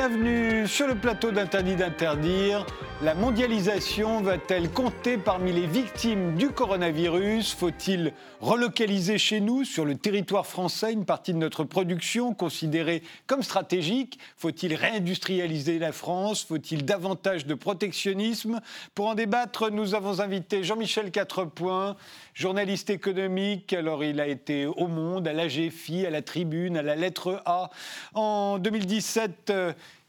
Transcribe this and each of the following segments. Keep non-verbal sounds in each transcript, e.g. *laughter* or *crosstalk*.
Bienvenue sur le plateau d'Interdit d'interdire. La mondialisation va-t-elle compter parmi les victimes du coronavirus? Faut-il relocaliser chez nous, sur le territoire français, une partie de notre production considérée comme stratégique? Faut-il réindustrialiser la France? Faut-il davantage de protectionnisme? Pour en débattre, nous avons invité Jean-Michel Quatrepoint, journaliste économique. Alors, il a été au Monde, à la GFI, à la Tribune, à la Lettre A. En 2017,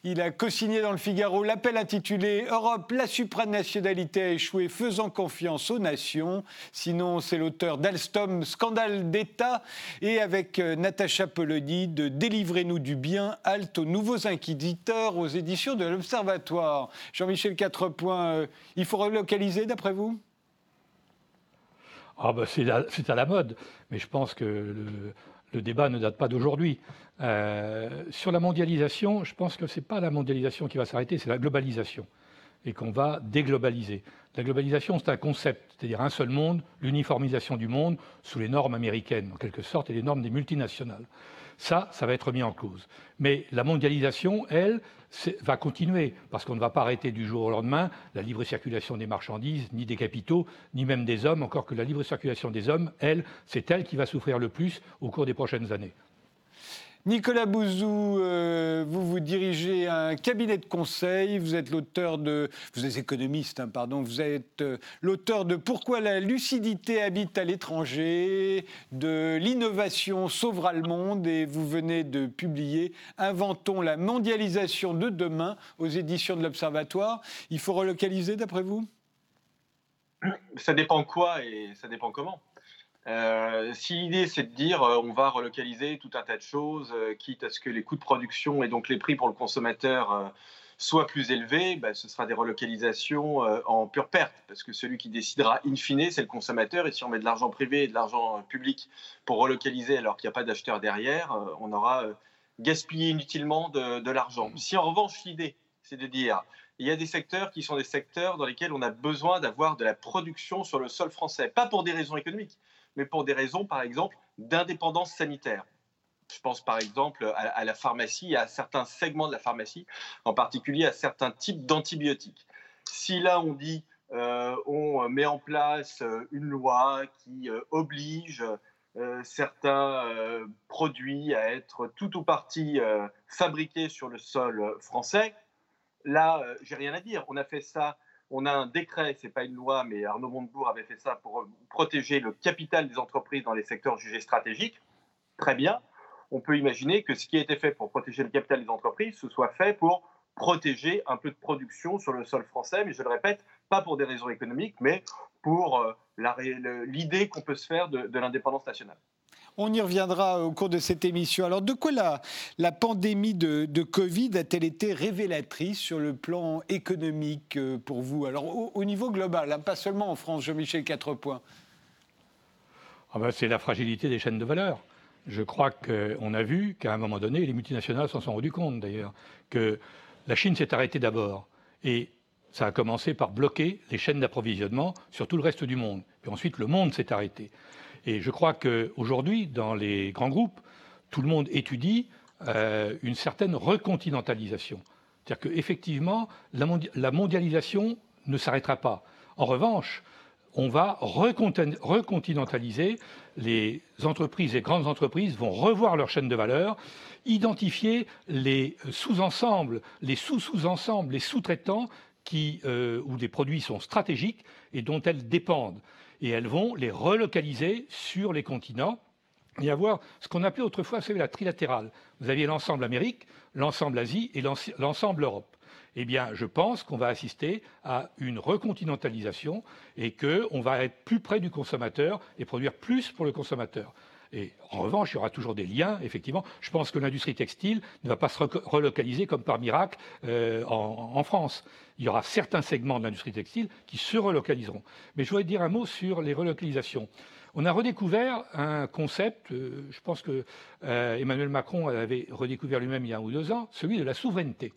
il a co-signé dans le Figaro l'appel intitulé Europe, la supranationalité a échoué, faisant confiance aux nations. Sinon, c'est l'auteur d'Alstom, Scandale d'État, et avec euh, Natacha Polony de Délivrez-nous du bien, halte aux nouveaux inquisiteurs aux éditions de l'Observatoire. Jean-Michel Quatrepoint, euh, il faut relocaliser d'après vous? Ah bah c'est à la mode, mais je pense que le débat ne date pas d'aujourd'hui. Euh, sur la mondialisation, je pense que ce n'est pas la mondialisation qui va s'arrêter, c'est la globalisation, et qu'on va déglobaliser. La globalisation, c'est un concept, c'est-à-dire un seul monde, l'uniformisation du monde sous les normes américaines, en quelque sorte, et les normes des multinationales. Ça, ça va être mis en cause. Mais la mondialisation, elle, va continuer, parce qu'on ne va pas arrêter du jour au lendemain la libre circulation des marchandises, ni des capitaux, ni même des hommes, encore que la libre circulation des hommes, elle, c'est elle qui va souffrir le plus au cours des prochaines années. Nicolas Bouzou, euh, vous vous dirigez un cabinet de conseil, vous êtes l'auteur de, vous êtes économiste, hein, pardon, vous êtes euh, l'auteur de Pourquoi la lucidité habite à l'étranger, de L'innovation sauvera le monde, et vous venez de publier Inventons la mondialisation de demain aux éditions de l'Observatoire. Il faut relocaliser d'après vous? Ça dépend quoi et ça dépend comment. Euh, si l'idée c'est de dire euh, on va relocaliser tout un tas de choses, euh, quitte à ce que les coûts de production et donc les prix pour le consommateur soient plus élevés, bah, ce sera des relocalisations en pure perte, parce que celui qui décidera in fine, c'est le consommateur, et si on met de l'argent privé et de l'argent public pour relocaliser alors qu'il n'y a pas d'acheteur derrière, on aura gaspillé inutilement de, de l'argent. Si en revanche l'idée c'est de dire il y a des secteurs qui sont des secteurs dans lesquels on a besoin d'avoir de la production sur le sol français, pas pour des raisons économiques, mais pour des raisons, par exemple, d'indépendance sanitaire. Je pense par exemple à, la pharmacie, à certains segments de la pharmacie, en particulier à certains types d'antibiotiques. Si là on dit euh, on met en place euh, une loi qui euh, oblige certains produits à être tout ou partie fabriqués sur le sol français, là j'ai rien à dire. On a fait ça on a un décret, c'est pas une loi, mais Arnaud Montebourg avait fait ça pour protéger le capital des entreprises dans les secteurs jugés stratégiques. Très bien. On peut imaginer que ce qui a été fait pour protéger le capital des entreprises, ce soit fait pour protéger un peu de production sur le sol français, mais je le répète, pas pour des raisons économiques, mais pour euh, l'idée qu'on peut se faire de l'indépendance nationale. On y reviendra au cours de cette émission. Alors, de quoi la, pandémie de, Covid a-t-elle été révélatrice sur le plan économique euh, pour vous? Alors, au, niveau global, hein, pas seulement en France, Jean-Michel Quatrepoint. Ah ben, c'est la fragilité des chaînes de valeur. Je crois qu'on a vu qu'à un moment donné, les multinationales s'en sont rendues compte d'ailleurs, que la Chine s'est arrêtée d'abord. Et ça a commencé par bloquer les chaînes d'approvisionnement sur tout le reste du monde. Puis ensuite, le monde s'est arrêté. Et je crois qu'aujourd'hui, dans les grands groupes, tout le monde étudie euh, une certaine recontinentalisation. C'est-à-dire qu'effectivement, la, mondialisation ne s'arrêtera pas. En revanche, on va recontinentaliser, les entreprises, les grandes entreprises vont revoir leur chaîne de valeur, identifier les sous-ensembles, les sous-sous-ensembles, les sous-traitants qui, euh, où des produits sont stratégiques et dont elles dépendent et elles vont les relocaliser sur les continents et avoir ce qu'on appelait autrefois la trilatérale. Vous aviez l'ensemble Amérique, l'ensemble Asie et l'ensemble Europe. Eh bien, je pense qu'on va assister à une recontinentalisation et qu'on va être plus près du consommateur et produire plus pour le consommateur. Et en revanche, il y aura toujours des liens, effectivement. Je pense que l'industrie textile ne va pas se relocaliser comme par miracle euh, en, France. Il y aura certains segments de l'industrie textile qui se relocaliseront. Mais je voudrais dire un mot sur les relocalisations. On a redécouvert un concept, euh, je pense que euh, Emmanuel Macron avait redécouvert lui-même il y a un ou deux ans, celui de la souveraineté.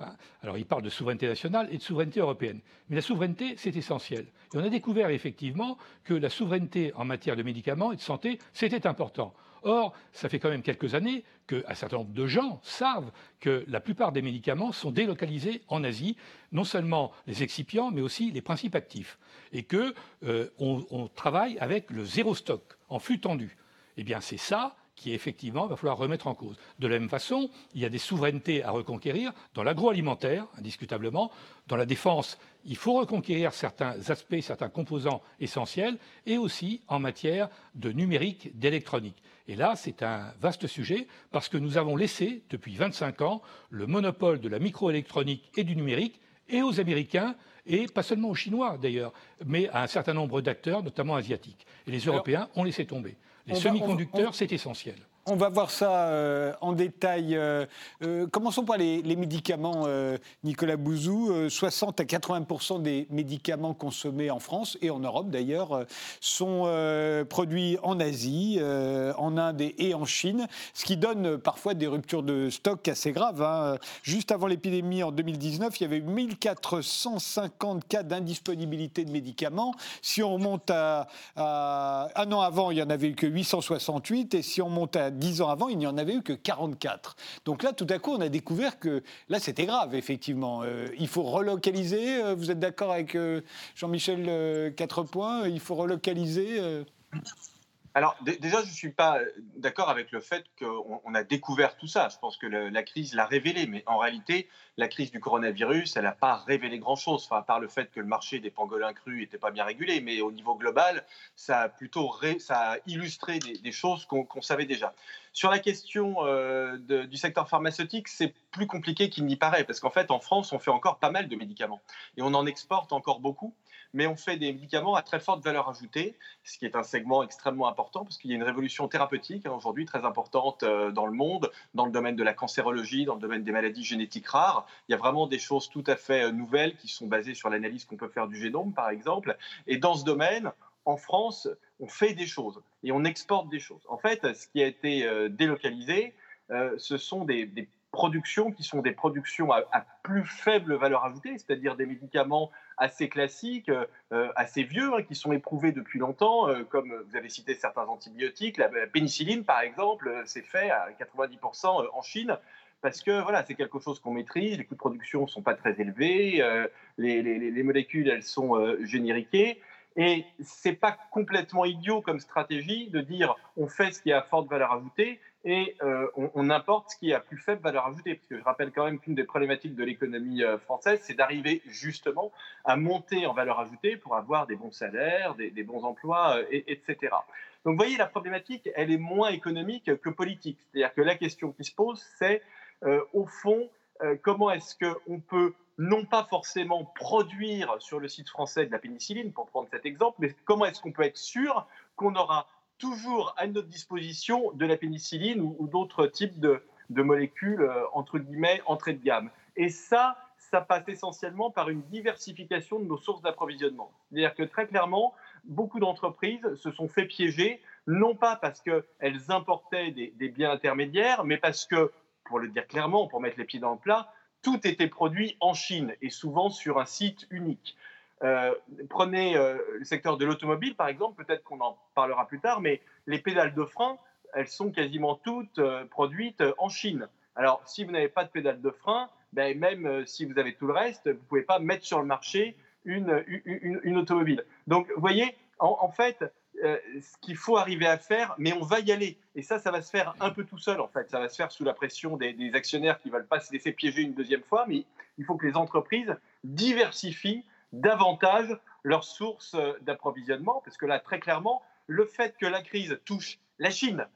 Hein. Alors, il parle de souveraineté nationale et de souveraineté européenne. Mais la souveraineté, c'est essentiel. Et on a découvert effectivement que la souveraineté en matière de médicaments et de santé, c'était important. Or, ça fait quand même quelques années qu'un certain nombre de gens savent que la plupart des médicaments sont délocalisés en Asie, non seulement les excipients, mais aussi les principes actifs, et qu'on euh, on travaille avec le zéro stock en flux tendu. Eh bien, c'est ça qui effectivement va falloir remettre en cause. De la même façon, il y a des souverainetés à reconquérir dans l'agroalimentaire, indiscutablement. Dans la défense, il faut reconquérir certains aspects, certains composants essentiels, et aussi en matière de numérique, d'électronique. Et là, c'est un vaste sujet parce que nous avons laissé, depuis 25 ans, le monopole de la microélectronique et du numérique et aux Américains, et pas seulement aux Chinois d'ailleurs, mais à un certain nombre d'acteurs, notamment asiatiques. Et les Européens ont laissé tomber. Les semi-conducteurs, c'est essentiel. On va voir ça euh, en détail. Euh, euh, commençons par les, médicaments, Nicolas Bouzou. 60 à 80% des médicaments consommés en France et en Europe d'ailleurs sont produits en Asie, en Inde et, en Chine, ce qui donne parfois des ruptures de stock assez graves. Hein. Juste avant l'épidémie en 2019, il y avait 1450 cas d'indisponibilité de médicaments. Si on remonte à, un an avant, il y en avait eu que 868 et si on monte à dix ans avant, il n'y en avait eu que 44. Donc là, tout à coup, on a découvert que là, c'était grave, effectivement. Euh, il faut relocaliser. Euh, vous êtes d'accord avec euh, Jean-Michel Quatrepoint Il faut relocaliser alors déjà, je ne suis pas d'accord avec le fait qu'on a découvert tout ça. Je pense que la crise l'a révélé, mais en réalité, la crise du coronavirus, elle n'a pas révélé grand-chose, enfin, à part le fait que le marché des pangolins crus n'était pas bien régulé, mais au niveau global, ça a plutôt ça a illustré des, choses qu'on savait déjà. Sur la question euh, du secteur pharmaceutique, c'est plus compliqué qu'il n'y paraît, parce qu'en fait, en France, on fait encore pas mal de médicaments, et on en exporte encore beaucoup mais on fait des médicaments à très forte valeur ajoutée, ce qui est un segment extrêmement important parce qu'il y a une révolution thérapeutique hein, aujourd'hui très importante euh, dans le monde, dans le domaine de la cancérologie, dans le domaine des maladies génétiques rares. Il y a vraiment des choses tout à fait euh, nouvelles qui sont basées sur l'analyse qu'on peut faire du génome, par exemple. Et dans ce domaine, en France, on fait des choses et on exporte des choses. En fait, ce qui a été euh, délocalisé, ce sont des, des productions qui sont des productions à, plus faible valeur ajoutée, c'est-à-dire des médicaments assez classiques, euh, assez vieux, hein, qui sont éprouvés depuis longtemps, euh, comme vous avez cité certains antibiotiques. La, pénicilline, par exemple, euh, c'est fait à 90% en Chine parce que voilà, c'est quelque chose qu'on maîtrise, les coûts de production ne sont pas très élevés, les, les, molécules, elles sont génériquées. Et c'est pas complètement idiot comme stratégie de dire on fait ce qui a forte valeur ajoutée et euh, on, importe ce qui a plus faible valeur ajoutée. Parce que je rappelle quand même qu'une des problématiques de l'économie euh, française, c'est d'arriver justement à monter en valeur ajoutée pour avoir des bons salaires, des, bons emplois, euh, etc. Donc vous voyez, la problématique, elle est moins économique que politique. C'est-à-dire que la question qui se pose, c'est au fond, comment est-ce qu'on peut non pas forcément produire sur le site français de la pénicilline, pour prendre cet exemple, mais comment est-ce qu'on peut être sûr qu'on aura toujours à notre disposition de la pénicilline ou, d'autres types de, molécules, euh, entre guillemets, entrée de gamme? Et ça, ça passe essentiellement par une diversification de nos sources d'approvisionnement. C'est-à-dire que très clairement, beaucoup d'entreprises se sont fait piéger, non pas parce qu'elles importaient des, biens intermédiaires, mais parce que, pour le dire clairement, pour mettre les pieds dans le plat, tout était produit en Chine et souvent sur un site unique. Euh, prenez euh, le secteur de l'automobile, par exemple, peut-être qu'on en parlera plus tard, mais les pédales de frein, elles sont quasiment toutes euh, produites en Chine. Alors, si vous n'avez pas de pédales de frein, ben, même si vous avez tout le reste, vous ne pouvez pas mettre sur le marché une, une, automobile. Donc, vous voyez, en, fait, ce qu'il faut arriver à faire, mais on va y aller. Et ça, ça va se faire un peu tout seul, en fait. Ça va se faire sous la pression des, actionnaires qui ne veulent pas se laisser piéger une deuxième fois, mais il faut que les entreprises diversifient davantage leurs sources d'approvisionnement, parce que là, très clairement, le fait que la crise touche la Chine,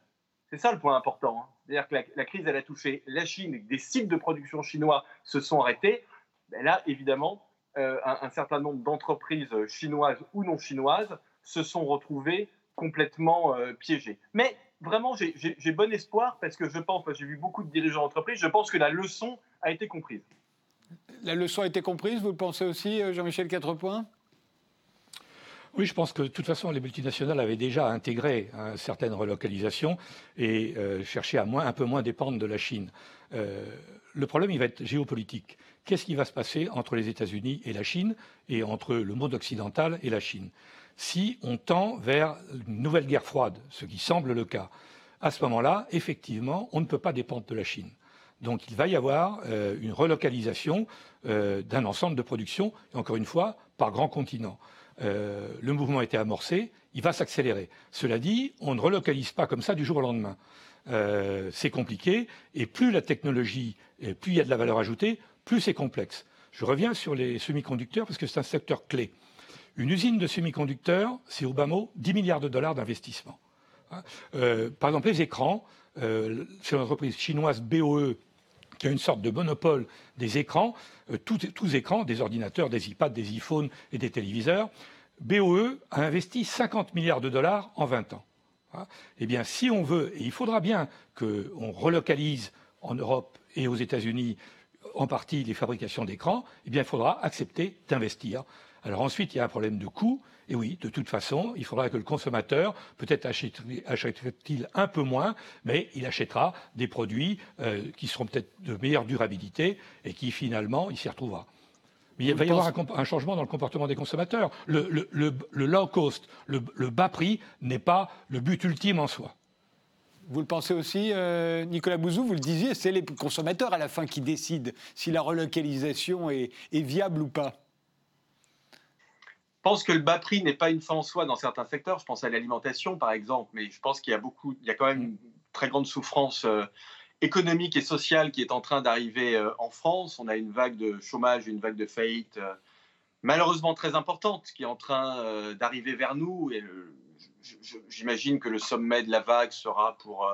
c'est ça le point important. Hein. C'est-à-dire que la, crise, elle a touché la Chine et que des sites de production chinois se sont arrêtés. Ben là, évidemment, euh, un, certain nombre d'entreprises chinoises ou non chinoises se sont retrouvées complètement euh, piégées. Mais vraiment, j'ai bon espoir parce que je pense, j'ai vu beaucoup de dirigeants d'entreprise, je pense que la leçon a été comprise la leçon a été comprise, vous le pensez aussi, euh, Jean-Michel Quatrepoint? Oui, je pense que de toute façon, les multinationales avaient déjà intégré une certaine relocalisation et euh, cherché à un peu moins dépendre de la Chine. Euh, le problème, il va être géopolitique. qu'est-ce qui va se passer entre les États-Unis et la Chine, et entre le monde occidental et la Chine? Si on tend vers une nouvelle guerre froide, ce qui semble le cas, à ce moment-là, effectivement, on ne peut pas dépendre de la Chine. Donc il va y avoir euh, une relocalisation euh, d'un ensemble de production, et encore une fois, par grand continent. Euh, le mouvement a été amorcé, il va s'accélérer. Cela dit, on ne relocalise pas comme ça du jour au lendemain. c'est compliqué, et plus la technologie, et plus il y a de la valeur ajoutée, plus c'est complexe. Je reviens sur les semi-conducteurs parce que c'est un secteur clé. Une usine de semi-conducteurs, c'est au bas mot 10 milliards de dollars d'investissement. Hein, par exemple, les écrans, c'est l'entreprise chinoise BOE qui a une sorte de monopole des écrans, euh, tous, écrans, des ordinateurs, des iPads, des iPhones et des téléviseurs. BOE a investi 50 milliards de dollars en 20 ans. Hein. eh bien, si on veut, et il faudra bien qu'on relocalise en Europe et aux États-Unis en partie les fabrications d'écrans, eh bien, il faudra accepter d'investir. Alors ensuite, il y a un problème de coût. Et oui, de toute façon, il faudra que le consommateur, peut-être achètera-t-il un peu moins, mais il achètera des produits euh, qui seront peut-être de meilleure durabilité et qui finalement, il s'y retrouvera. Mais il va y avoir un, changement dans le comportement des consommateurs. Le, low cost, le, bas prix n'est pas le but ultime en soi. Vous le pensez aussi, euh, Nicolas Bouzou, vous le disiez, c'est les consommateurs à la fin qui décident si la relocalisation est viable ou pas. Je pense que le bas prix n'est pas une fin en soi dans certains secteurs. Je pense à l'alimentation, par exemple, mais je pense qu'il y a beaucoup, il y a quand même une très grande souffrance euh, économique et sociale qui est en train d'arriver euh, en France. On a une vague de chômage, une vague de faillite euh, malheureusement très importante qui est en train d'arriver vers nous. Et j'imagine que le sommet de la vague sera pour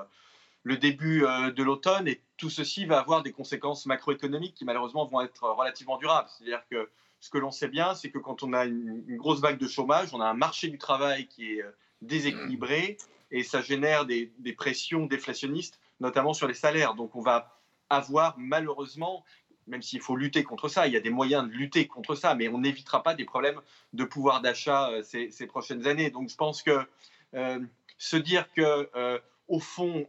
le début de l'automne et tout ceci va avoir des conséquences macroéconomiques qui malheureusement vont être relativement durables. C'est-à-dire que ce que l'on sait bien, c'est que quand on a une, grosse vague de chômage, on a un marché du travail qui est euh, déséquilibré et ça génère des, pressions déflationnistes, notamment sur les salaires. Donc on va avoir malheureusement, même s'il faut lutter contre ça, il y a des moyens de lutter contre ça, mais on n'évitera pas des problèmes de pouvoir d'achat euh, ces, prochaines années. Donc je pense que euh, se dire que au fond,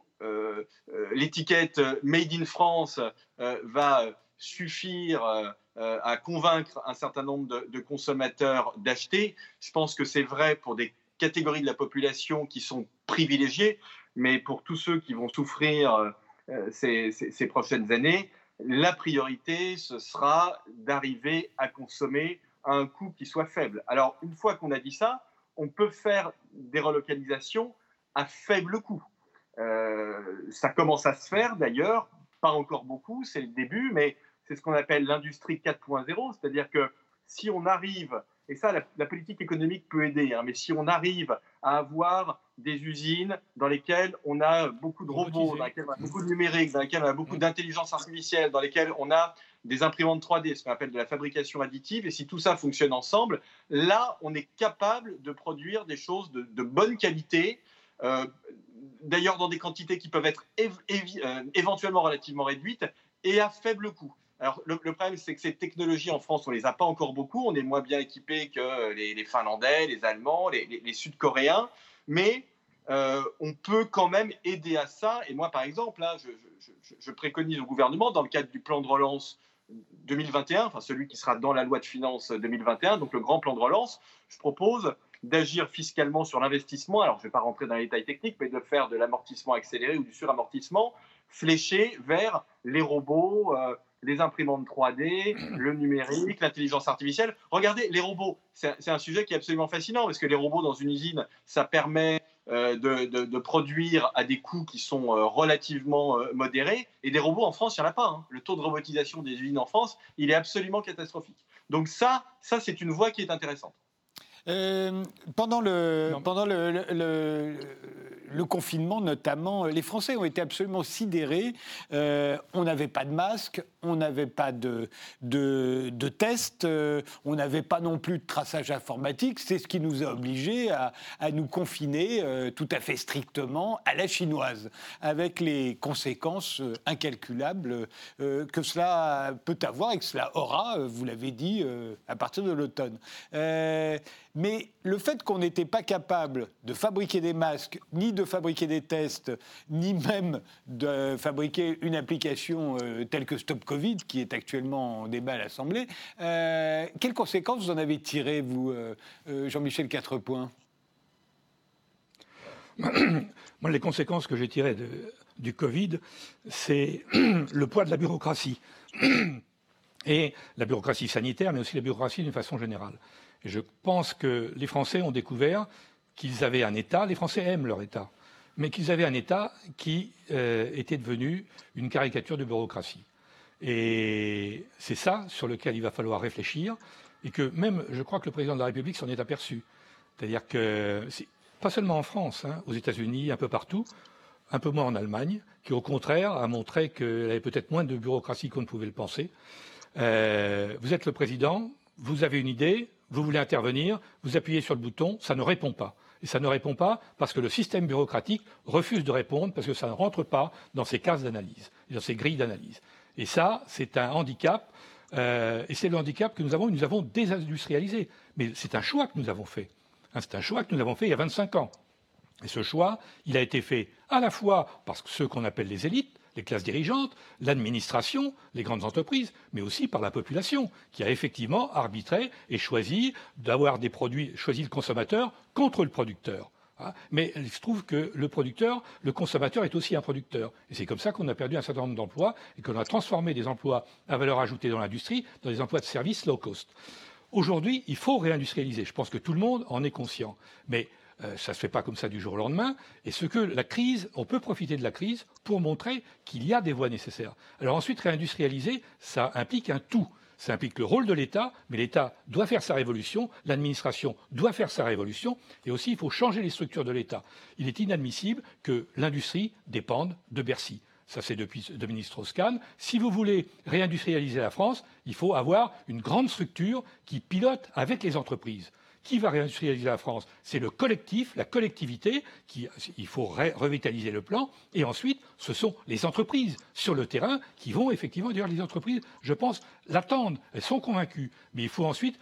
l'étiquette Made in France va suffire euh, à convaincre un certain nombre de, consommateurs d'acheter. Je pense que c'est vrai pour des catégories de la population qui sont privilégiées, mais pour tous ceux qui vont souffrir euh, ces, prochaines années, la priorité, ce sera d'arriver à consommer à un coût qui soit faible. Alors, une fois qu'on a dit ça, on peut faire des relocalisations à faible coût. Euh, ça commence à se faire d'ailleurs, pas encore beaucoup, c'est le début, mais c'est ce qu'on appelle l'industrie 4.0, c'est-à-dire que si on arrive, et ça la, politique économique peut aider, hein, mais si on arrive à avoir des usines dans lesquelles on a beaucoup de robots, dans lesquelles on a beaucoup de numérique, dans lesquelles on a beaucoup mmh. d'intelligence artificielle, dans lesquelles on a des imprimantes 3D, ce qu'on appelle de la fabrication additive, et si tout ça fonctionne ensemble, là, on est capable de produire des choses de, bonne qualité, euh, d'ailleurs dans des quantités qui peuvent être euh, éventuellement relativement réduites et à faible coût. Alors, le, problème, c'est que ces technologies en France, on les a pas encore beaucoup. On est moins bien équipés que les, Finlandais, les Allemands, les, Sud-Coréens. Mais euh, on peut quand même aider à ça. Et moi, par exemple, là, je, préconise au gouvernement, dans le cadre du plan de relance 2021, enfin celui qui sera dans la loi de finances 2021, donc le grand plan de relance, je propose d'agir fiscalement sur l'investissement. Alors, je ne vais pas rentrer dans les détails techniques, mais de faire de l'amortissement accéléré ou du suramortissement fléché vers les robots. Euh, les imprimantes 3D, *clears throat* le numérique, l'intelligence artificielle. Regardez, les robots, c'est un sujet qui est absolument fascinant parce que les robots dans une usine, ça permet euh, de, produire à des coûts qui sont euh, relativement euh, modérés. Et des robots en France, il n'y en a pas. Hein. Le taux de robotisation des usines en France, il est absolument catastrophique. Donc ça, ça c'est une voie qui est intéressante. pendant le, pendant le le confinement notamment, les Français ont été absolument sidérés. Euh, on n'avait pas de masque, on n'avait pas de, de, tests, euh, on n'avait pas non plus de traçage informatique. C'est ce qui nous a obligés à, nous confiner euh, tout à fait strictement à la chinoise, avec les conséquences incalculables que cela peut avoir et que cela aura, vous l'avez dit, à partir de l'automne. mais le fait qu'on n'était pas capable de fabriquer des masques ni de fabriquer des tests, ni même de fabriquer une application telle que Stop Covid, qui est actuellement en débat à l'Assemblée. quelles conséquences vous en avez tirées, vous, Jean-Michel Quatrepoint? *coughs* Moi, les conséquences que j'ai tirées du Covid, c'est *coughs* le poids de la bureaucratie. *coughs* Et la bureaucratie sanitaire, mais aussi la bureaucratie d'une façon générale. Je pense que les Français ont découvert qu'ils avaient un État, les Français aiment leur État, mais qu'ils avaient un État qui euh, était devenu une caricature de bureaucratie. Et c'est ça sur lequel il va falloir réfléchir, et que même, je crois que le président de la République s'en est aperçu. C'est-à-dire que pas seulement en France, hein, aux États-Unis, un peu partout, un peu moins en Allemagne, qui au contraire a montré qu'elle avait peut-être moins de bureaucratie qu'on ne pouvait le penser. Euh, vous êtes le président, vous avez une idée, vous voulez intervenir, vous appuyez sur le bouton, ça ne répond pas. Et ça ne répond pas parce que le système bureaucratique refuse de répondre parce que ça ne rentre pas dans ces cases d'analyse, dans ces grilles d'analyse. Et ça, c'est un handicap. Euh, et c'est le handicap que nous avons, nous avons désindustrialisé. Mais c'est un choix que nous avons fait. Hein, c'est un choix que nous avons fait il y a 25 ans. Et ce choix, il a été fait à la fois par ceux qu'on appelle les élites, les classes dirigeantes, l'administration, les grandes entreprises, mais aussi par la population, qui a effectivement arbitré et choisi d'avoir des produits, choisi le consommateur contre le producteur. Hein. Mais il se trouve que le producteur, le consommateur est aussi un producteur. Et c'est comme ça qu'on a perdu un certain nombre d'emplois et qu'on a transformé des emplois à valeur ajoutée dans l'industrie dans des emplois de services low cost. Aujourd'hui, il faut réindustrialiser. Je pense que tout le monde en est conscient. Mais euh, ça ne se fait pas comme ça du jour au lendemain. Et ce que la crise, on peut profiter de la crise pour montrer qu'il y a des voies nécessaires. Alors ensuite, réindustrialiser, ça implique un tout. Ça implique le rôle de l'État, mais l'État doit faire sa révolution, l'administration doit faire sa révolution, et aussi il faut changer les structures de l'État. Il est inadmissible que l'industrie dépende de Bercy. Ça, c'est depuis Dominique Strauss-Kahn. Si vous voulez réindustrialiser la France, il faut avoir une grande structure qui pilote avec les entreprises. Qui va réindustrialiser la France? C'est le collectif, la collectivité. Qui, il faut revitaliser le plan. Et ensuite, ce sont les entreprises sur le terrain qui vont effectivement. D'ailleurs, les entreprises, je pense, l'attendent. Elles sont convaincues. Mais il faut ensuite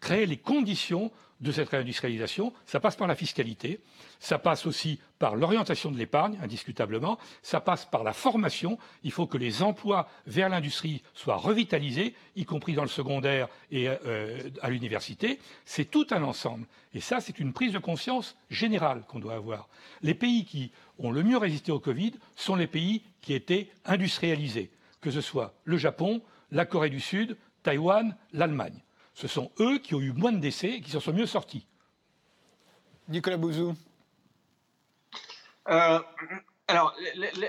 créer les conditions de cette réindustrialisation. Ça passe par la fiscalité, ça passe aussi par l'orientation de l'épargne, indiscutablement, ça passe par la formation. Il faut que les emplois vers l'industrie soient revitalisés, y compris dans le secondaire et euh, à l'université. C'est tout un ensemble. Et ça, c'est une prise de conscience générale qu'on doit avoir. Les pays qui ont le mieux résisté au Covid sont les pays qui étaient industrialisés, que ce soit le Japon, la Corée du Sud, Taïwan, l'Allemagne ce sont eux qui ont eu moins de décès et qui s'en sont mieux sortis. Nicolas Bouzou. Euh, alors,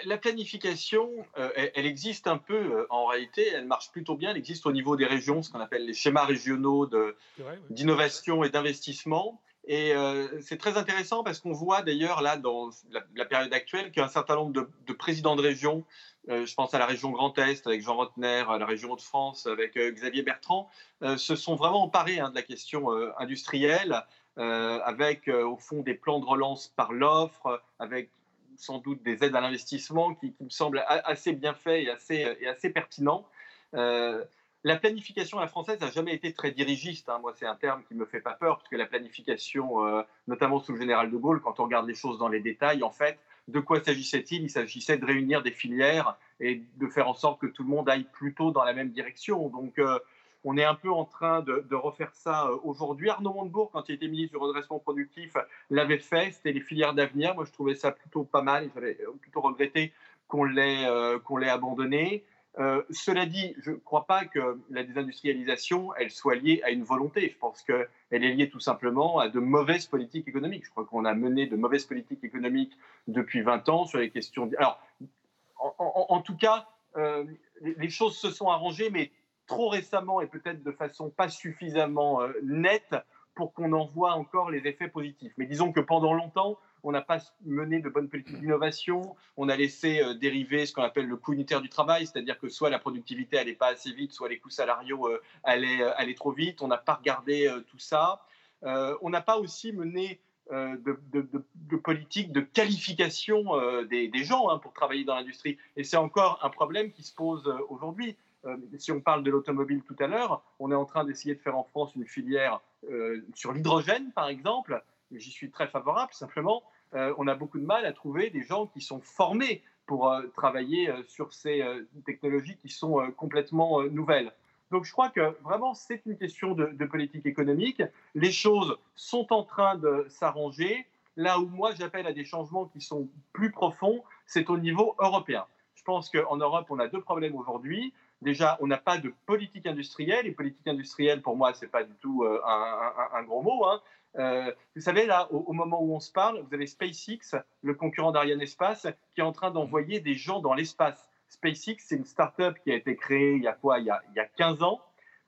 la, planification, euh, elle, existe un peu euh, en réalité, elle marche plutôt bien, elle existe au niveau des régions, ce qu'on appelle les schémas régionaux d'innovation et d'investissement. Et c'est très intéressant parce qu'on voit d'ailleurs là, dans la, période actuelle, qu'un certain nombre de, de présidents de régions euh, je pense à la région Grand Est avec Jean Rotner, à la région de france avec euh, Xavier Bertrand, euh, se sont vraiment emparés hein, de la question industrielle, avec au fond des plans de relance par l'offre, avec sans doute des aides à l'investissement qui, me semblent assez bien faits et assez, et assez pertinents. La planification à la française n'a jamais été très dirigiste. Hein. Moi, c'est un terme qui me fait pas peur, parce que la planification, notamment sous le général de Gaulle, quand on regarde les choses dans les détails, en fait, de quoi s'agissait-il? Il, s'agissait de réunir des filières et de faire en sorte que tout le monde aille plutôt dans la même direction. Donc, euh, on est un peu en train de, refaire ça euh, aujourd'hui. Arnaud Montebourg, quand il était ministre du redressement productif, l'avait fait. C'était les filières d'avenir. Moi, je trouvais ça plutôt pas mal. J'avais plutôt regretté euh, qu'on l'ait abandonné. Euh, cela dit, je ne crois pas que la désindustrialisation, elle soit liée à une volonté. Je pense qu'elle est liée tout simplement à de mauvaises politiques économiques. Je crois qu'on a mené de mauvaises politiques économiques depuis 20 ans sur les questions. Alors, en, tout cas, euh, les choses se sont arrangées, mais trop récemment et peut-être de façon pas suffisamment euh, nette pour qu'on en voit encore les effets positifs. Mais disons que pendant longtemps, on n'a pas mené de bonnes politiques d'innovation, on a laissé euh, dériver ce qu'on appelle le coût unitaire du travail, c'est-à-dire que soit la productivité n'allait pas assez vite, soit les coûts salariaux euh, euh, allaient, trop vite, on n'a pas regardé tout ça. on n'a pas aussi mené de, de, politique de qualification des, gens hein, pour travailler dans l'industrie. Et c'est encore un problème qui se pose aujourd'hui. si on parle de l'automobile tout à l'heure, on est en train d'essayer de faire en France une filière sur l'hydrogène, par exemple. J'y suis très favorable, simplement. On a beaucoup de mal à trouver des gens qui sont formés pour travailler sur ces technologies qui sont complètement nouvelles. Donc je crois que vraiment c'est une question de, politique économique. Les choses sont en train de s'arranger. Là où moi j'appelle à des changements qui sont plus profonds, c'est au niveau européen. Je pense qu'en Europe, on a deux problèmes aujourd'hui. Déjà, on n'a pas de politique industrielle, et politique industrielle, pour moi, ce n'est pas du tout euh, un, gros mot. Hein. Euh, vous savez, là, au, moment où on se parle, vous avez SpaceX, le concurrent d'Ariane Espace, qui est en train d'envoyer des gens dans l'espace. SpaceX, c'est une start-up qui a été créée il y a quoi? Il y a, il y a 15 ans.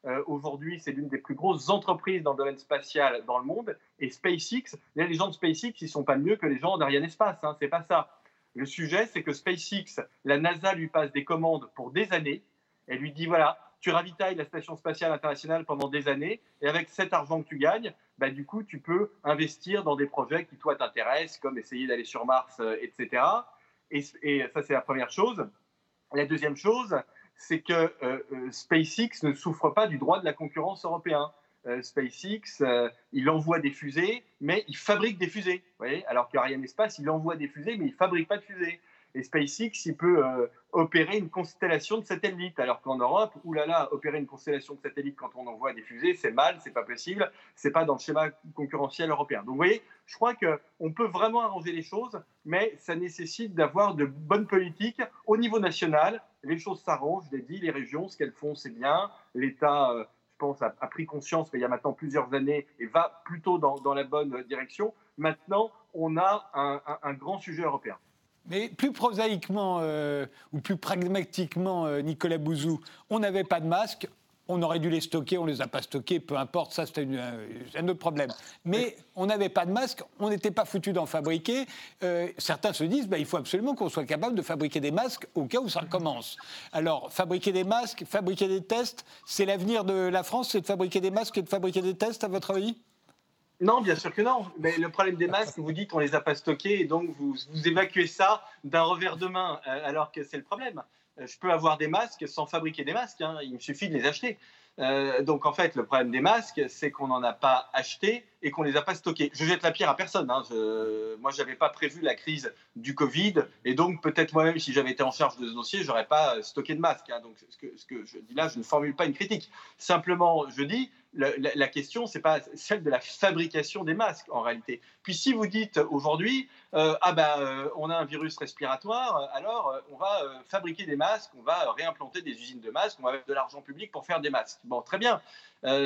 Euh, aujourd'hui, c'est l'une des plus grosses entreprises dans le domaine spatial dans le monde. Et SpaceX, les gens de SpaceX, ils sont pas mieux que les gens d'Ariane Espace. Hein, c'est pas ça. Le sujet, c'est que SpaceX, la NASA lui passe des commandes pour des années. Elle lui dit voilà, tu ravitailles la station spatiale internationale pendant des années, et avec cet argent que tu gagnes, bah, du coup, tu peux investir dans des projets qui, toi, t'intéressent, comme essayer d'aller sur Mars, euh, etc. Et, ça, c'est la première chose. La deuxième chose, c'est que euh, euh, SpaceX ne souffre pas du droit de la concurrence européen. SpaceX, il envoie des fusées, mais il fabrique des fusées. Vous voyez? Alors qu'Ariane Espace, il envoie des fusées, mais il ne fabrique pas de fusées. Et SpaceX, il peut opérer une constellation de satellites, alors qu'en Europe, oulala, opérer une constellation de satellites quand on envoie des fusées, c'est mal, c'est pas possible, c'est pas dans le schéma concurrentiel européen. Donc vous voyez, je crois qu'on peut vraiment arranger les choses, mais ça nécessite d'avoir de bonnes politiques au niveau national. Les choses s'arrangent, je l'ai dit, les régions, ce qu'elles font, c'est bien. L'État, euh, je pense, a, pris conscience, il y a maintenant plusieurs années, et va plutôt dans, la bonne direction. Maintenant, on a un grand sujet européen. Mais plus prosaïquement euh, ou plus pragmatiquement, euh, Nicolas Bouzou, on n'avait pas de masques, on aurait dû les stocker, on ne les a pas stockés, peu importe, ça c'était un, autre problème. Mais on n'avait pas de masques, on n'était pas foutu d'en fabriquer. Euh, certains se disent, bah, il faut absolument qu'on soit capable de fabriquer des masques au cas où ça recommence. Alors, fabriquer des masques, fabriquer des tests, c'est l'avenir de la France, c'est de fabriquer des masques et de fabriquer des tests, à votre avis? Non, bien sûr que non. Mais le problème des masques, vous dites on les a pas stockés et donc vous, vous évacuez ça d'un revers de main, euh, alors que c'est le problème. Euh, je peux avoir des masques sans fabriquer des masques. Hein. Il me suffit de les acheter. Euh, donc en fait, le problème des masques, c'est qu'on n'en a pas acheté et qu'on les a pas stockés. Je jette la pierre à personne. Hein. Je, moi, j'avais pas prévu la crise du Covid et donc peut-être moi-même, si j'avais été en charge de ce dossier, j'aurais pas stocké de masques. Hein. Donc ce que je dis là, je ne formule pas une critique. Simplement, je dis la, question, c'est pas celle de la fabrication des masques en réalité. Puis si vous dites aujourd'hui, euh, ah ben, on a un virus respiratoire, alors euh, on va fabriquer des masques, on va réimplanter des usines de masques, on va mettre de l'argent public pour faire des masques. Bon, très bien.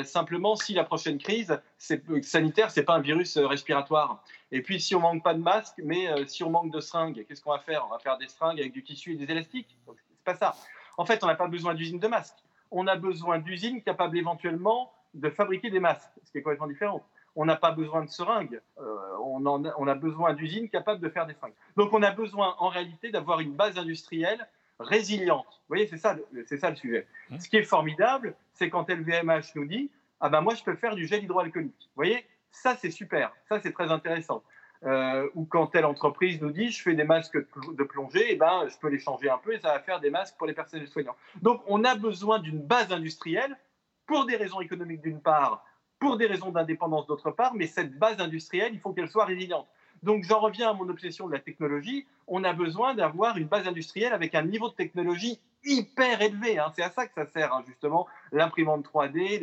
simplement, si la prochaine crise sanitaire, c'est pas un virus respiratoire. Et puis, si on manque pas de masques, mais si on manque de seringues, qu'est-ce qu'on va faire? On va faire des seringues avec du tissu et des élastiques? C'est pas ça. En fait, on n'a pas besoin d'usines de masques. On a besoin d'usines capables éventuellement de fabriquer des masques, ce qui est complètement différent. On n'a pas besoin de seringues, euh, on, on, a besoin d'usines capables de faire des seringues. Donc on a besoin en réalité d'avoir une base industrielle résiliente. Vous voyez, c'est ça, c'est ça le sujet. Mmh. Ce qui est formidable, c'est quand LVMH nous dit Ah ben moi je peux faire du gel hydroalcoolique. Vous voyez, ça c'est super, ça c'est très intéressant. Euh, ou quand telle entreprise nous dit je fais des masques de plongée, et eh ben, je peux les changer un peu et ça va faire des masques pour les personnels soignants. Donc on a besoin d'une base industrielle pour des raisons économiques d'une part, pour des raisons d'indépendance d'autre part, mais cette base industrielle, il faut qu'elle soit résiliente. Donc j'en reviens à mon obsession de la technologie. On a besoin d'avoir une base industrielle avec un niveau de technologie hyper élevé. Hein. C'est à ça que ça sert, hein, justement, l'imprimante 3D,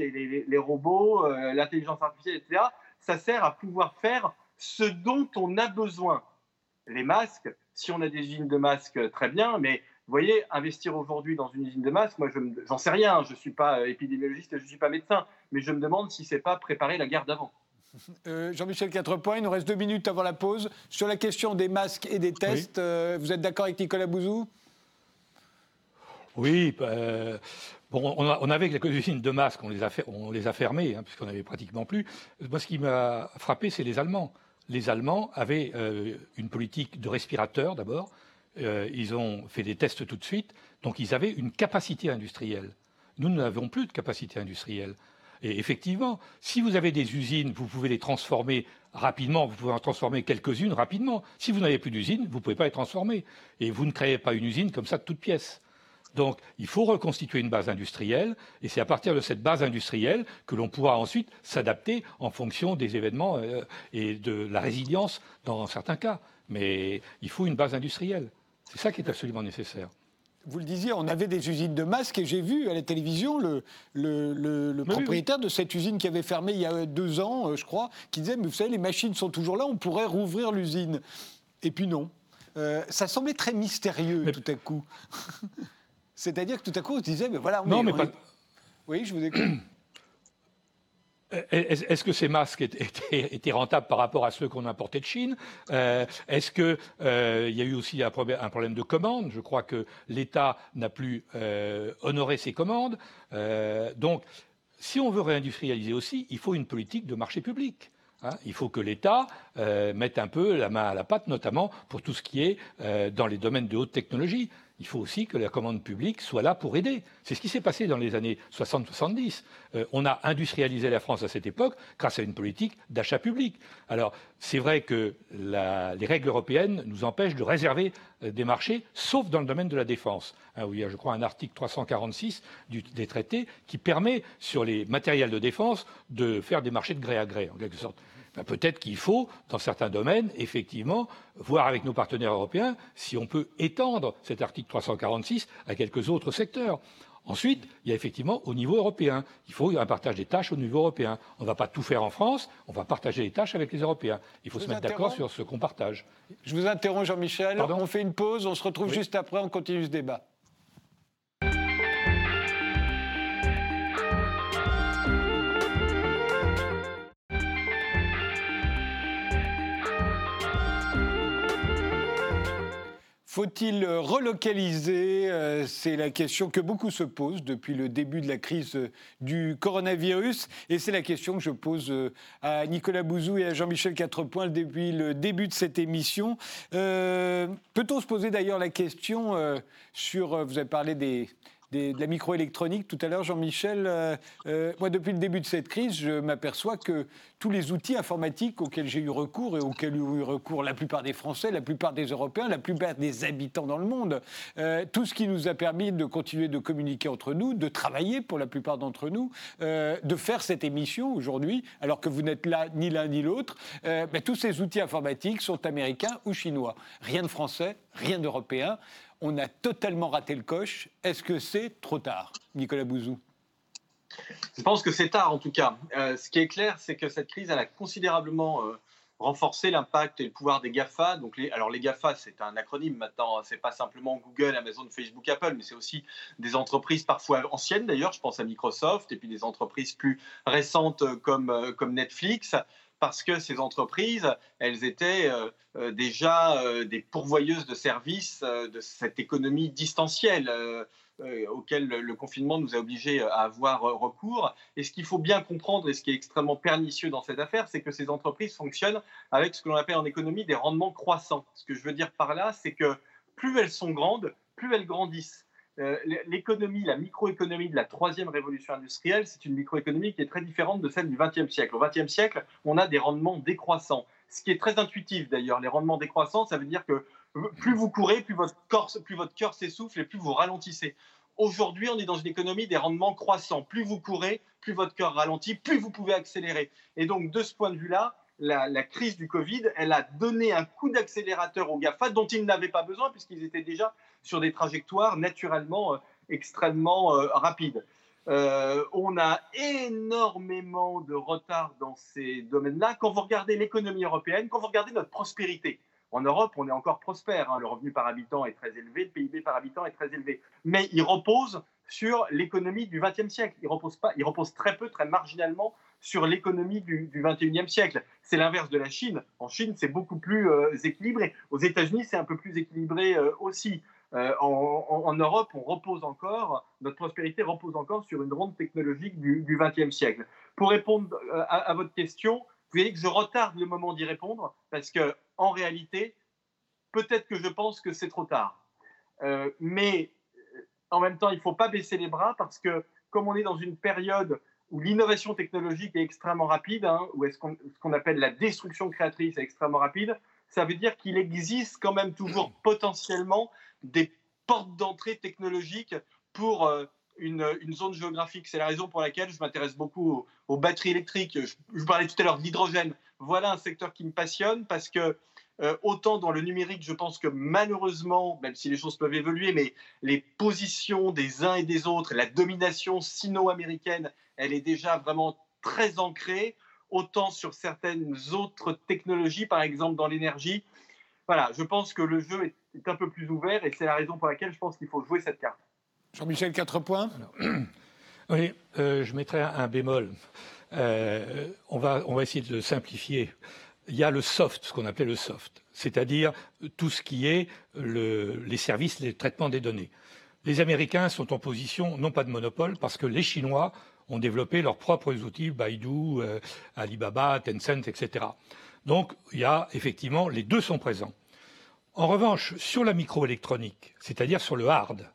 les, robots, euh, l'intelligence artificielle, etc. Ça sert à pouvoir faire ce dont on a besoin. Les masques, si on a des usines de masques, très bien, mais vous voyez, investir aujourd'hui dans une usine de masques, moi, j'en sais rien, je ne suis pas euh, épidémiologiste, je ne suis pas médecin, mais je me demande si ce n'est pas préparer la guerre d'avant. *laughs* Euh, Jean-Michel Quatrepoint, il nous reste deux minutes avant la pause. Sur la question des masques et des tests, euh, vous êtes d'accord avec Nicolas Bouzou? Oui. bon, on, avait quelques usines de masques, on les a, on les a fermées, hein, puisqu'on n'avait pratiquement plus. Moi, ce qui m'a frappé, c'est les Allemands. Les Allemands avaient une politique de respirateurs d'abord, euh, ils ont fait des tests tout de suite, donc ils avaient une capacité industrielle. Nous n'avons plus de capacité industrielle. Et effectivement, si vous avez des usines, vous pouvez les transformer rapidement, vous pouvez en transformer quelques-unes rapidement. Si vous n'avez plus d'usine, vous ne pouvez pas les transformer. Et vous ne créez pas une usine comme ça de toutes pièces. Donc, il faut reconstituer une base industrielle, et c'est à partir de cette base industrielle que l'on pourra ensuite s'adapter en fonction des événements euh, et de la résilience dans certains cas. Mais il faut une base industrielle. C'est ça qui est absolument nécessaire. Vous le disiez, on avait des usines de masques et j'ai vu à la télévision le, le, propriétaire de cette usine qui avait fermé il y a deux ans, euh, je crois, qui disait, mais vous savez, les machines sont toujours là, on pourrait rouvrir l'usine. Et puis non. Euh, ça semblait très mystérieux tout à coup. *laughs* C'est-à-dire que tout à coup, on se disait, mais voilà, on non, mais pas... Oui, je vous écoute. Est-ce que ces masques *laughs* étaient, rentables par rapport à ceux qu'on importait de Chine? Euh, Est-ce qu'il euh, y a eu aussi un problème, de commande? Je crois que l'État n'a plus euh, honoré ses commandes. donc, si on veut réindustrialiser aussi, il faut une politique de marché public. Hein. il faut que l'État mette un peu la main à la pâte, notamment pour tout ce qui est dans les domaines de haute technologie il faut aussi que la commande publique soit là pour aider. C'est ce qui s'est passé dans les années 60-70. Euh, on a industrialisé la France à cette époque grâce à une politique d'achat public. Alors, c'est vrai que les règles européennes nous empêchent de réserver euh, des marchés, sauf dans le domaine de la défense, hein, où il y a, je crois, un article 346 des traités qui permet, sur les matériels de défense, de faire des marchés de gré à gré, en quelque sorte. Ben, peut-être qu'il faut, dans certains domaines, effectivement, voir avec nos partenaires européens si on peut étendre cet article 346 à quelques autres secteurs. Ensuite, il y a effectivement au niveau européen, il faut un partage des tâches au niveau européen. On ne va pas tout faire en France, on va partager les tâches avec les Européens. Il faut se mettre d'accord sur ce qu'on partage. Je vous interromps, Jean-Michel. On fait une pause, on se retrouve juste après, on continue ce débat. Faut-il relocaliser euh, C'est la question que beaucoup se posent depuis le début de la crise du coronavirus. Et c'est la question que je pose euh, à Nicolas Bouzou et à Jean-Michel Quatrepoint depuis le début de cette émission. Euh, peut-on se poser d'ailleurs la question sur, vous avez parlé des, de la microélectronique tout à l'heure, Jean-Michel. Euh, euh, moi, depuis le début de cette crise, je m'aperçois que tous les outils informatiques auxquels j'ai eu recours et auxquels ont eu recours la plupart des Français, la plupart des Européens, la plupart des habitants dans le monde, euh, tout ce qui nous a permis de continuer de communiquer entre nous, de travailler pour la plupart d'entre nous, de faire cette émission aujourd'hui, alors que vous n'êtes là ni l'un ni l'autre, ben, tous ces outils informatiques sont américains ou chinois. Rien de français, rien d'européen on a totalement raté le coche. Est-ce que c'est trop tard, Nicolas Bouzou? Je pense que c'est tard en tout cas. Euh, ce qui est clair, c'est que cette crise elle a considérablement euh, renforcé l'impact et le pouvoir des GAFA. Donc alors les GAFA, c'est un acronyme maintenant, hein. c'est pas simplement Google, Amazon, Facebook, Apple, mais c'est aussi des entreprises parfois anciennes d'ailleurs, je pense à Microsoft, et puis des entreprises plus récentes euh, comme Netflix parce que ces entreprises, elles étaient euh, euh, déjà euh, des pourvoyeuses de services de cette économie distancielle auquel le confinement nous a obligés à avoir recours. Et ce qu'il faut bien comprendre et ce qui est extrêmement pernicieux dans cette affaire, c'est que ces entreprises fonctionnent avec ce que l'on appelle en économie des rendements croissants. Ce que je veux dire par là, c'est que plus elles sont grandes, plus elles grandissent. Euh, l'économie, la microéconomie de la troisième révolution industrielle, c'est une microéconomie qui est très différente de celle du XXe siècle. Au XXe siècle, on a des rendements décroissants. Ce qui est très intuitif d'ailleurs, les rendements décroissants, ça veut dire que plus vous courez, plus votre corps, plus votre cœur s'essouffle et plus vous ralentissez. Aujourd'hui, on est dans une économie des rendements croissants. Plus vous courez, plus votre cœur ralentit, plus vous pouvez accélérer. Et donc, de ce point de vue-là, la, crise du Covid, elle a donné un coup d'accélérateur aux GAFA dont ils n'avaient pas besoin puisqu'ils étaient déjà sur des trajectoires naturellement euh, extrêmement euh, rapides. Euh, on a énormément de retard dans ces domaines-là. Quand vous regardez l'économie européenne, quand vous regardez notre prospérité, en Europe, on est encore prospère. Hein. Le revenu par habitant est très élevé, le PIB par habitant est très élevé. Mais il repose sur l'économie du XXe siècle. Il repose, pas, il repose très peu, très marginalement sur l'économie du, XXIe siècle. C'est l'inverse de la Chine. En Chine, c'est beaucoup plus euh, équilibré. Aux États-Unis, c'est un peu plus équilibré euh, aussi. Euh, en, Europe, on repose encore, notre prospérité repose encore sur une ronde technologique du XXe siècle. Pour répondre à, votre question, vous voyez que je retarde le moment d'y répondre parce que, en réalité, peut-être que je pense que c'est trop tard. mais en même temps, il ne faut pas baisser les bras parce que, comme on est dans une période où l'innovation technologique est extrêmement rapide, hein, où est-ce qu'on, ce qu'on appelle la destruction créatrice est extrêmement rapide, ça veut dire qu'il existe quand même toujours potentiellement des porte d'entrée technologique pour euh, une, zone géographique. C'est la raison pour laquelle je m'intéresse beaucoup aux, batteries électriques. Je, je, parlais tout à l'heure de l'hydrogène. Voilà un secteur qui me passionne parce que euh, autant dans le numérique, je pense que malheureusement, même si les choses peuvent évoluer, mais les positions des uns et des autres, la domination sino-américaine, elle est déjà vraiment très ancrée. Autant sur certaines autres technologies, par exemple dans l'énergie. Voilà, je pense que le jeu est, un peu plus ouvert et c'est la raison pour laquelle je pense qu'il faut jouer cette carte. Jean-Michel, quatre points *clears throat* Oui, euh, je mettrai un, bémol. Euh, on, va, on va essayer de simplifier il y a le soft, ce qu'on appelait le soft, c'est-à-dire tout ce qui est les services, les traitements des données. Les Américains sont en position, non pas de monopole, parce que les Chinois ont développé leurs propres outils, Baidu, euh, Alibaba, Tencent, etc. Donc, il y a effectivement, les deux sont présents. En revanche, sur la microélectronique, c'est-à-dire sur le hard,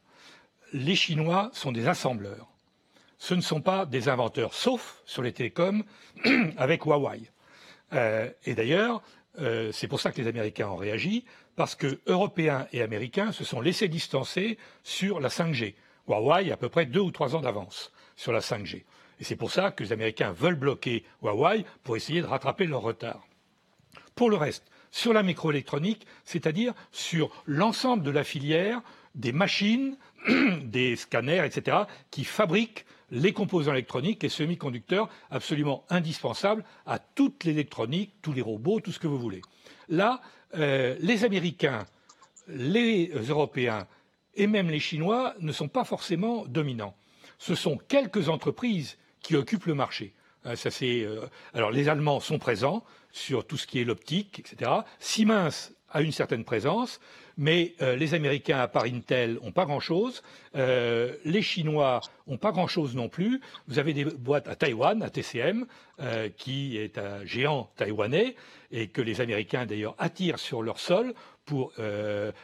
les Chinois sont des assembleurs. Ce ne sont pas des inventeurs, sauf sur les télécoms *clears throat* avec Huawei. Euh, et d'ailleurs, euh, c'est pour ça que les Américains ont réagi, parce que Européens et Américains se sont laissés distancer sur la 5G. Huawei à peu près deux ou trois ans d'avance sur la 5G. Et c'est pour ça que les Américains veulent bloquer Huawei pour essayer de rattraper leur retard. Pour le reste, sur la microélectronique, c'est-à-dire sur l'ensemble de la filière des machines, *clears throat* des scanners, etc., qui fabriquent les composants électroniques et semi-conducteurs absolument indispensables à toute l'électronique, tous les robots, tout ce que vous voulez. Là, euh, les Américains, les Européens et même les Chinois ne sont pas forcément dominants. Ce sont quelques entreprises qui occupent le marché. Euh, ça, euh, alors les Allemands sont présents sur tout ce qui est l'optique, etc. Siemens a une certaine présence, mais euh, les Américains, à part Intel, n'ont pas grand-chose. Euh, les Chinois n'ont pas grand-chose non plus. Vous avez des boîtes à Taïwan, à TCM, euh, qui est un géant taïwanais, et que les Américains, d'ailleurs, attirent sur leur sol pour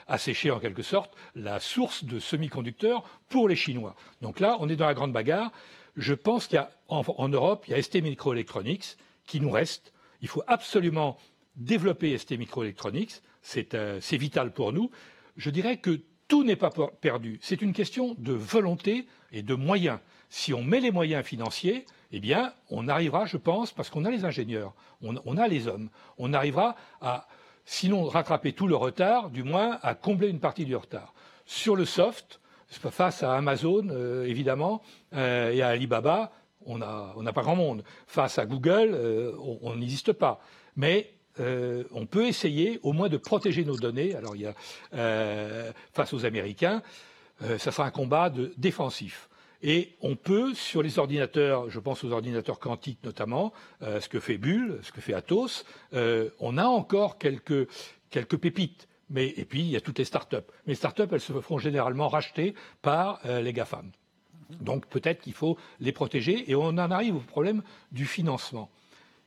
assécher en quelque sorte la source de semi-conducteurs pour les Chinois. Donc là, on est dans la grande bagarre. Je pense qu'il Europe, il y a ST Microelectronics qui nous reste. Il faut absolument développer ST Microelectronics. Euh, c'est vital pour nous. Je dirais que tout n'est pas perdu. C'est une question de volonté et de moyens. Si on met les moyens financiers, eh bien, on arrivera, je pense, parce qu'on a les ingénieurs, on, a les hommes, on arrivera à, sinon rattraper tout le retard, du moins à combler une partie du retard. Sur le soft, face à Amazon, euh, évidemment, euh, et à Alibaba, on n'a pas grand monde. Face à Google, on n'existe pas. Mais euh, on peut essayer au moins de protéger nos données. Alors, il y a, euh, face aux Américains, euh, ça sera un combat défensif. Et on peut, sur les ordinateurs, je pense aux ordinateurs quantiques notamment, ce que fait Bull, ce que fait Atos, on a encore quelques, quelques pépites. Mais, et puis, il y a toutes les start-up. Mais les start-up, elles se feront généralement racheter par les GAFAM. Donc peut-être qu'il faut les protéger. Et on en arrive au problème du financement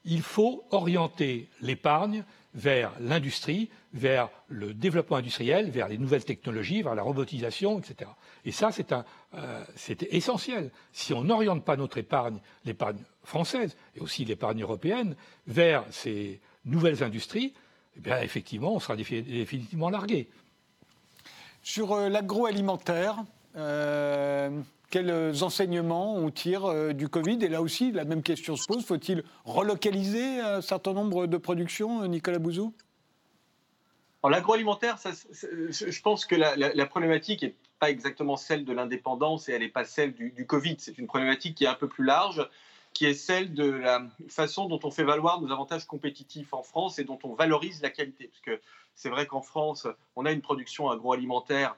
il faut orienter l'épargne vers l'industrie, vers le développement industriel, vers les nouvelles technologies, vers la robotisation, etc. Et ça, c'est euh, essentiel. Si on n'oriente pas notre épargne, l'épargne française et aussi l'épargne européenne, vers ces nouvelles industries, eh bien, effectivement, on sera définitivement largué. Sur euh, l'agroalimentaire, euh, quels enseignements on tire euh, du Covid? Et là aussi, la même question se pose. Faut-il relocaliser un certain nombre de productions, Nicolas Bouzou? En l'agroalimentaire, je pense que la, problématique n'est pas exactement celle de l'indépendance et elle n'est pas celle du Covid. C'est une problématique qui est un peu plus large, qui est celle de la façon dont on fait valoir nos avantages compétitifs en France et dont on valorise la qualité. Parce que c'est vrai qu'en France, on a une production agroalimentaire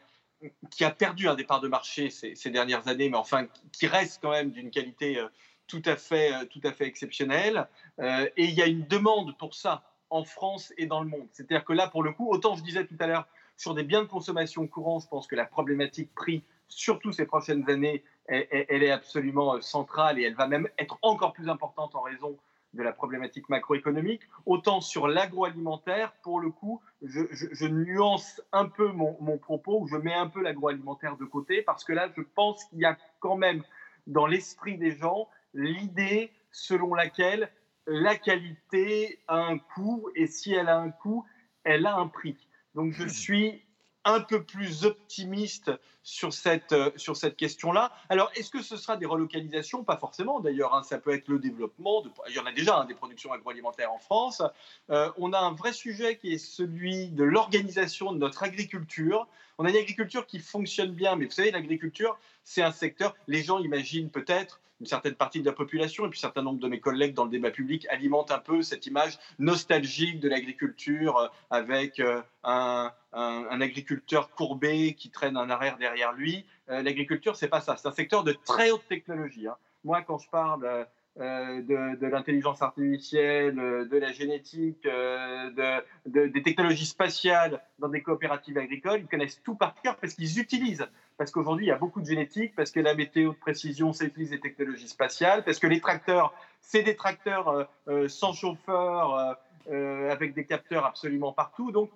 qui a perdu un départ de marché ces, dernières années, mais enfin qui reste quand même d'une qualité euh, tout à fait, euh, tout à fait exceptionnelle. Euh, et il y a une demande pour ça en France et dans le monde. C'est-à-dire que là, pour le coup, autant je disais tout à l'heure, sur des biens de consommation courants, je pense que la problématique prix, surtout ces prochaines années, elle est absolument centrale et elle va même être encore plus importante en raison de la problématique macroéconomique, autant sur l'agroalimentaire, pour le coup, je, nuance un peu mon, propos, ou je mets un peu l'agroalimentaire de côté, parce que là, je pense qu'il y a quand même dans l'esprit des gens l'idée selon laquelle la qualité a un coût, et si elle a un coût, elle a un prix. Donc je suis un peu plus optimiste sur cette, euh, sur cette question-là. Alors, est-ce que ce sera des relocalisations? Pas forcément, d'ailleurs. Hein. ça peut être le développement. Il y en a déjà hein, des productions agroalimentaires en France. Euh, on a un vrai sujet qui est celui de l'organisation de notre agriculture. On a une agriculture qui fonctionne bien, mais vous savez, l'agriculture, c'est un secteur, les gens imaginent peut-être une certaine partie de la population, et puis un certain nombre de mes collègues dans le débat public alimentent un peu cette image nostalgique de l'agriculture euh, avec euh, un, agriculteur courbé qui traîne un arrière derrière lui. Euh, l'agriculture, c'est pas ça. C'est un secteur de très haute technologie. Hein. Moi, quand je parle de, l'intelligence artificielle, de la génétique, de, des technologies spatiales dans des coopératives agricoles, ils connaissent tout par cœur parce qu'ils utilisent parce qu'aujourd'hui, il y a beaucoup de génétique, parce que la météo de précision, ça utilise des technologies spatiales, parce que les tracteurs, c'est des tracteurs euh, euh, sans chauffeur, euh, avec des capteurs absolument partout. Donc,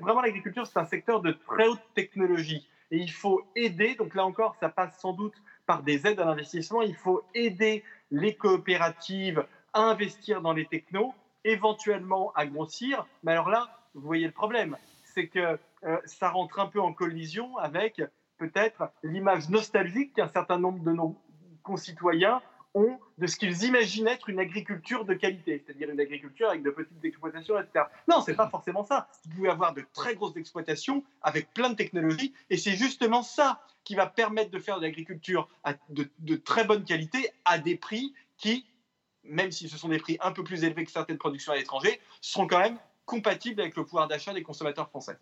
vraiment, l'agriculture, c'est un secteur de très haute technologie. Et il faut aider, donc là encore, ça passe sans doute par des aides à l'investissement, il faut aider les coopératives à investir dans les technos, éventuellement à grossir. Mais alors là, vous voyez le problème, c'est que ça rentre un peu en collision avec peut-être l'image nostalgique qu'un certain nombre de nos concitoyens ont de ce qu'ils imaginent être une agriculture de qualité, c'est-à-dire une agriculture avec de petites exploitations, etc. Non, c'est pas forcément ça. Vous pouvez avoir de très grosses exploitations avec plein de technologies, et c'est justement ça qui va permettre de faire de l'agriculture de, de très bonne qualité à des prix qui, même si ce sont des prix un peu plus élevés que certaines productions à l'étranger, seront quand même compatibles avec le pouvoir d'achat des consommateurs français.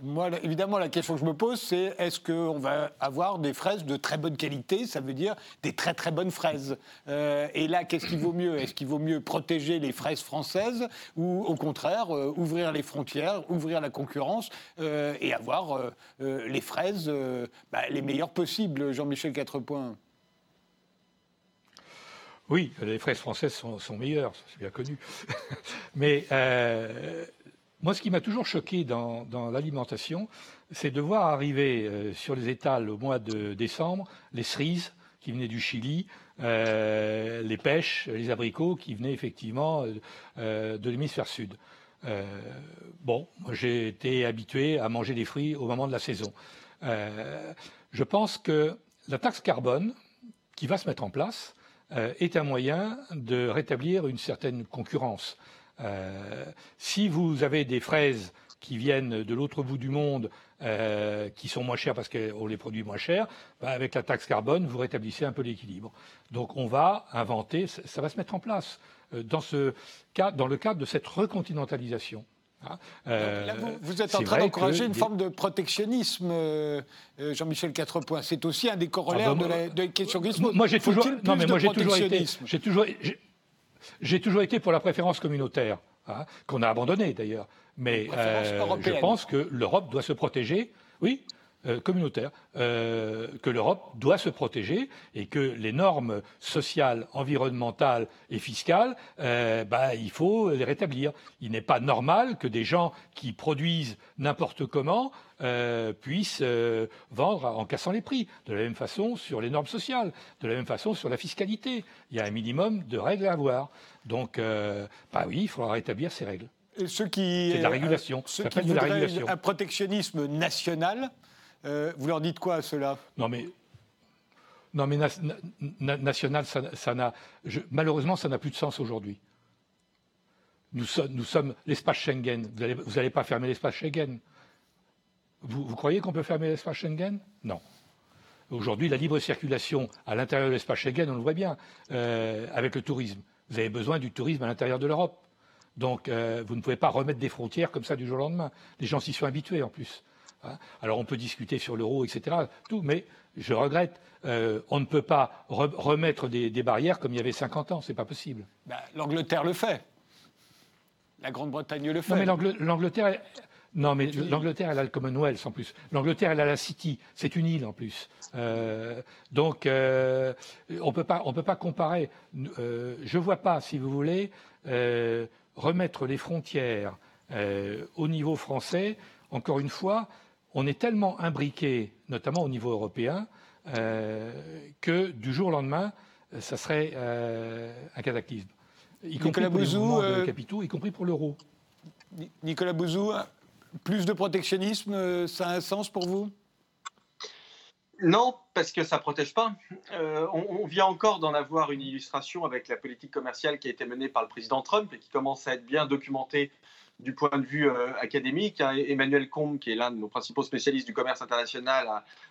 Moi, évidemment, la question que je me pose, c'est est-ce qu'on va avoir des fraises de très bonne qualité? Ça veut dire des très très bonnes fraises. Euh, et là, qu'est-ce qui vaut mieux? Est-ce qu'il vaut mieux protéger les fraises françaises ou au contraire euh, ouvrir les frontières, ouvrir la concurrence euh, et avoir les fraises bah, les meilleures possibles? Jean-Michel Quatrepoint oui, les fraises françaises sont, sont meilleures, c'est bien connu. *laughs* Mais moi, ce qui m'a toujours choqué dans, l'alimentation, c'est de voir arriver euh, sur les étals au mois de décembre les cerises qui venaient du Chili, euh, les pêches, les abricots qui venaient effectivement euh, de l'hémisphère sud. bon, j'ai été habitué à manger des fruits au moment de la saison. je pense que la taxe carbone qui va se mettre en place est un moyen de rétablir une certaine concurrence. Euh, si vous avez des fraises qui viennent de l'autre bout du monde, euh, qui sont moins chères parce qu'on les produit moins cher, bah, avec la taxe carbone, vous rétablissez un peu l'équilibre. Donc on va inventer, ça va se mettre en place euh, dans, ce cas, dans le cadre de cette recontinentalisation. Hein. vous, êtes en train d'encourager une forme de protectionnisme, Jean-Michel Quatrepoint. C'est aussi un des corollaires ah bah, de, la, question Moi, j'ai toujours, non, mais moi, j'ai toujours été, j'ai toujours, j'ai toujours été pour la préférence communautaire, hein, qu'on a abandonnée d'ailleurs. Mais euh, je pense que l'Europe doit se protéger. Oui, communautaire, euh, que l'Europe doit se protéger et que les normes sociales, environnementales et fiscales, bah, il faut les rétablir. Il n'est pas normal que des gens qui produisent n'importe comment puissent vendre en cassant les prix. De la même façon sur les normes sociales, de la même façon sur la fiscalité. Il y a un minimum de règles à avoir. Donc, bah oui, il faudra rétablir ces règles. ceux qui, c'est de la régulation. Ceux qui de la régulation. un protectionnisme national, euh, vous leur dites quoi à cela Non, mais. Non, mais national, ça, n'a, malheureusement, ça n'a plus de sens aujourd'hui. Nous, nous, sommes l'espace Schengen. Vous n'allez pas fermer l'espace Schengen. Vous, croyez qu'on peut fermer l'espace Schengen? Non. Aujourd'hui, la libre circulation à l'intérieur de l'espace Schengen, on le voit bien, euh, avec le tourisme. Vous avez besoin du tourisme à l'intérieur de l'Europe. Donc, euh, vous ne pouvez pas remettre des frontières comme ça du jour au lendemain. Les gens s'y sont habitués en plus. Hein. Alors on peut discuter sur l'euro, etc. Tout, mais je regrette, euh, on ne peut pas remettre des, barrières comme il y avait 50 ans, c'est pas possible. Bah, L'Angleterre le fait. La Grande-Bretagne le fait. Non, mais l'Angleterre, non, mais l'Angleterre, elle a le Commonwealth en plus. L'Angleterre, elle a la City. C'est une île en plus. Euh, donc, euh, on ne peut pas comparer. je ne vois pas, si vous voulez, remettre les frontières au niveau français. Encore une fois, on est tellement imbriqué, notamment au niveau européen, euh, que du jour au lendemain, ça serait euh, un cataclysme. Y compris pour les de capitaux, y compris pour l'euro. Nicolas Bouzou, Plus de protectionnisme, ça a un sens pour vous? Non, parce que ça ne protège pas. Euh, on, vient encore d'en avoir une illustration avec la politique commerciale qui a été menée par le président Trump et qui commence à être bien documentée du point de vue euh, académique. Hein. Emmanuel Combe, qui est l'un de nos principaux spécialistes du commerce international,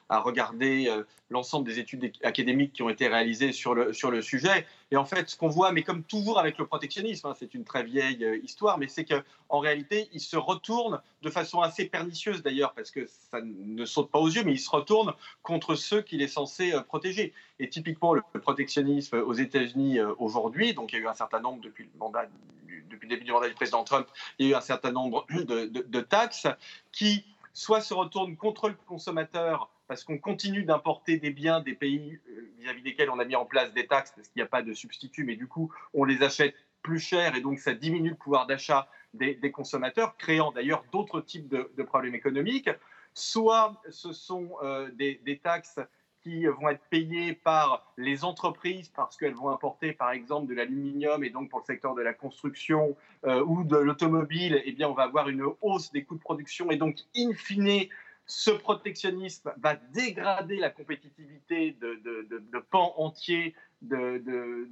a, regardé euh, l'ensemble des études académiques qui ont été réalisées sur le, sur le sujet. Et en fait, ce qu'on voit, mais comme toujours avec le protectionnisme, hein, c'est une très vieille euh, histoire, mais c'est qu'en réalité, il se retourne de façon assez pernicieuse d'ailleurs, parce que ça ne saute pas aux yeux, mais il se retourne contre ceux qu'il est censé protéger. Et typiquement, le protectionnisme aux États-Unis aujourd'hui, donc il y a eu un certain nombre depuis le mandat depuis le début du mandat du président Trump, il y a eu un certain nombre de, taxes qui soit se retournent contre le consommateur parce qu'on continue d'importer des biens des pays euh, vis-à-vis desquels on a mis en place des taxes parce qu'il n'y a pas de substitut, mais du coup on les achète plus cher et donc ça diminue le pouvoir d'achat des, consommateurs, créant d'ailleurs d'autres types de, problèmes économiques. Soit ce sont euh, des, des taxes qui vont être payées par les entreprises parce qu'elles vont importer par exemple de l'aluminium et donc pour le secteur de la construction euh, ou de l'automobile, eh bien on va avoir une hausse des coûts de production et donc in fine ce protectionnisme va dégrader la compétitivité de, pans entiers de,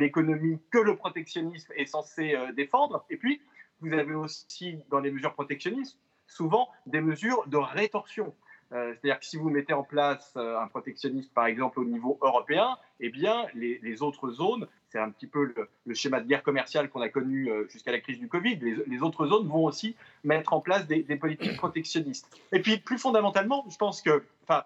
l'économie que le protectionnisme est censé euh, défendre. Et puis, vous avez aussi dans les mesures protectionnistes souvent des mesures de rétorsion. Euh, c'est-à-dire que si vous mettez en place euh, un protectionnisme, par exemple, au niveau européen, eh bien, les, autres zones, c'est un petit peu le, schéma de guerre commerciale qu'on a connu euh, jusqu'à la crise du Covid, les, autres zones vont aussi mettre en place des, politiques protectionnistes. Et puis, plus fondamentalement, je pense que, enfin,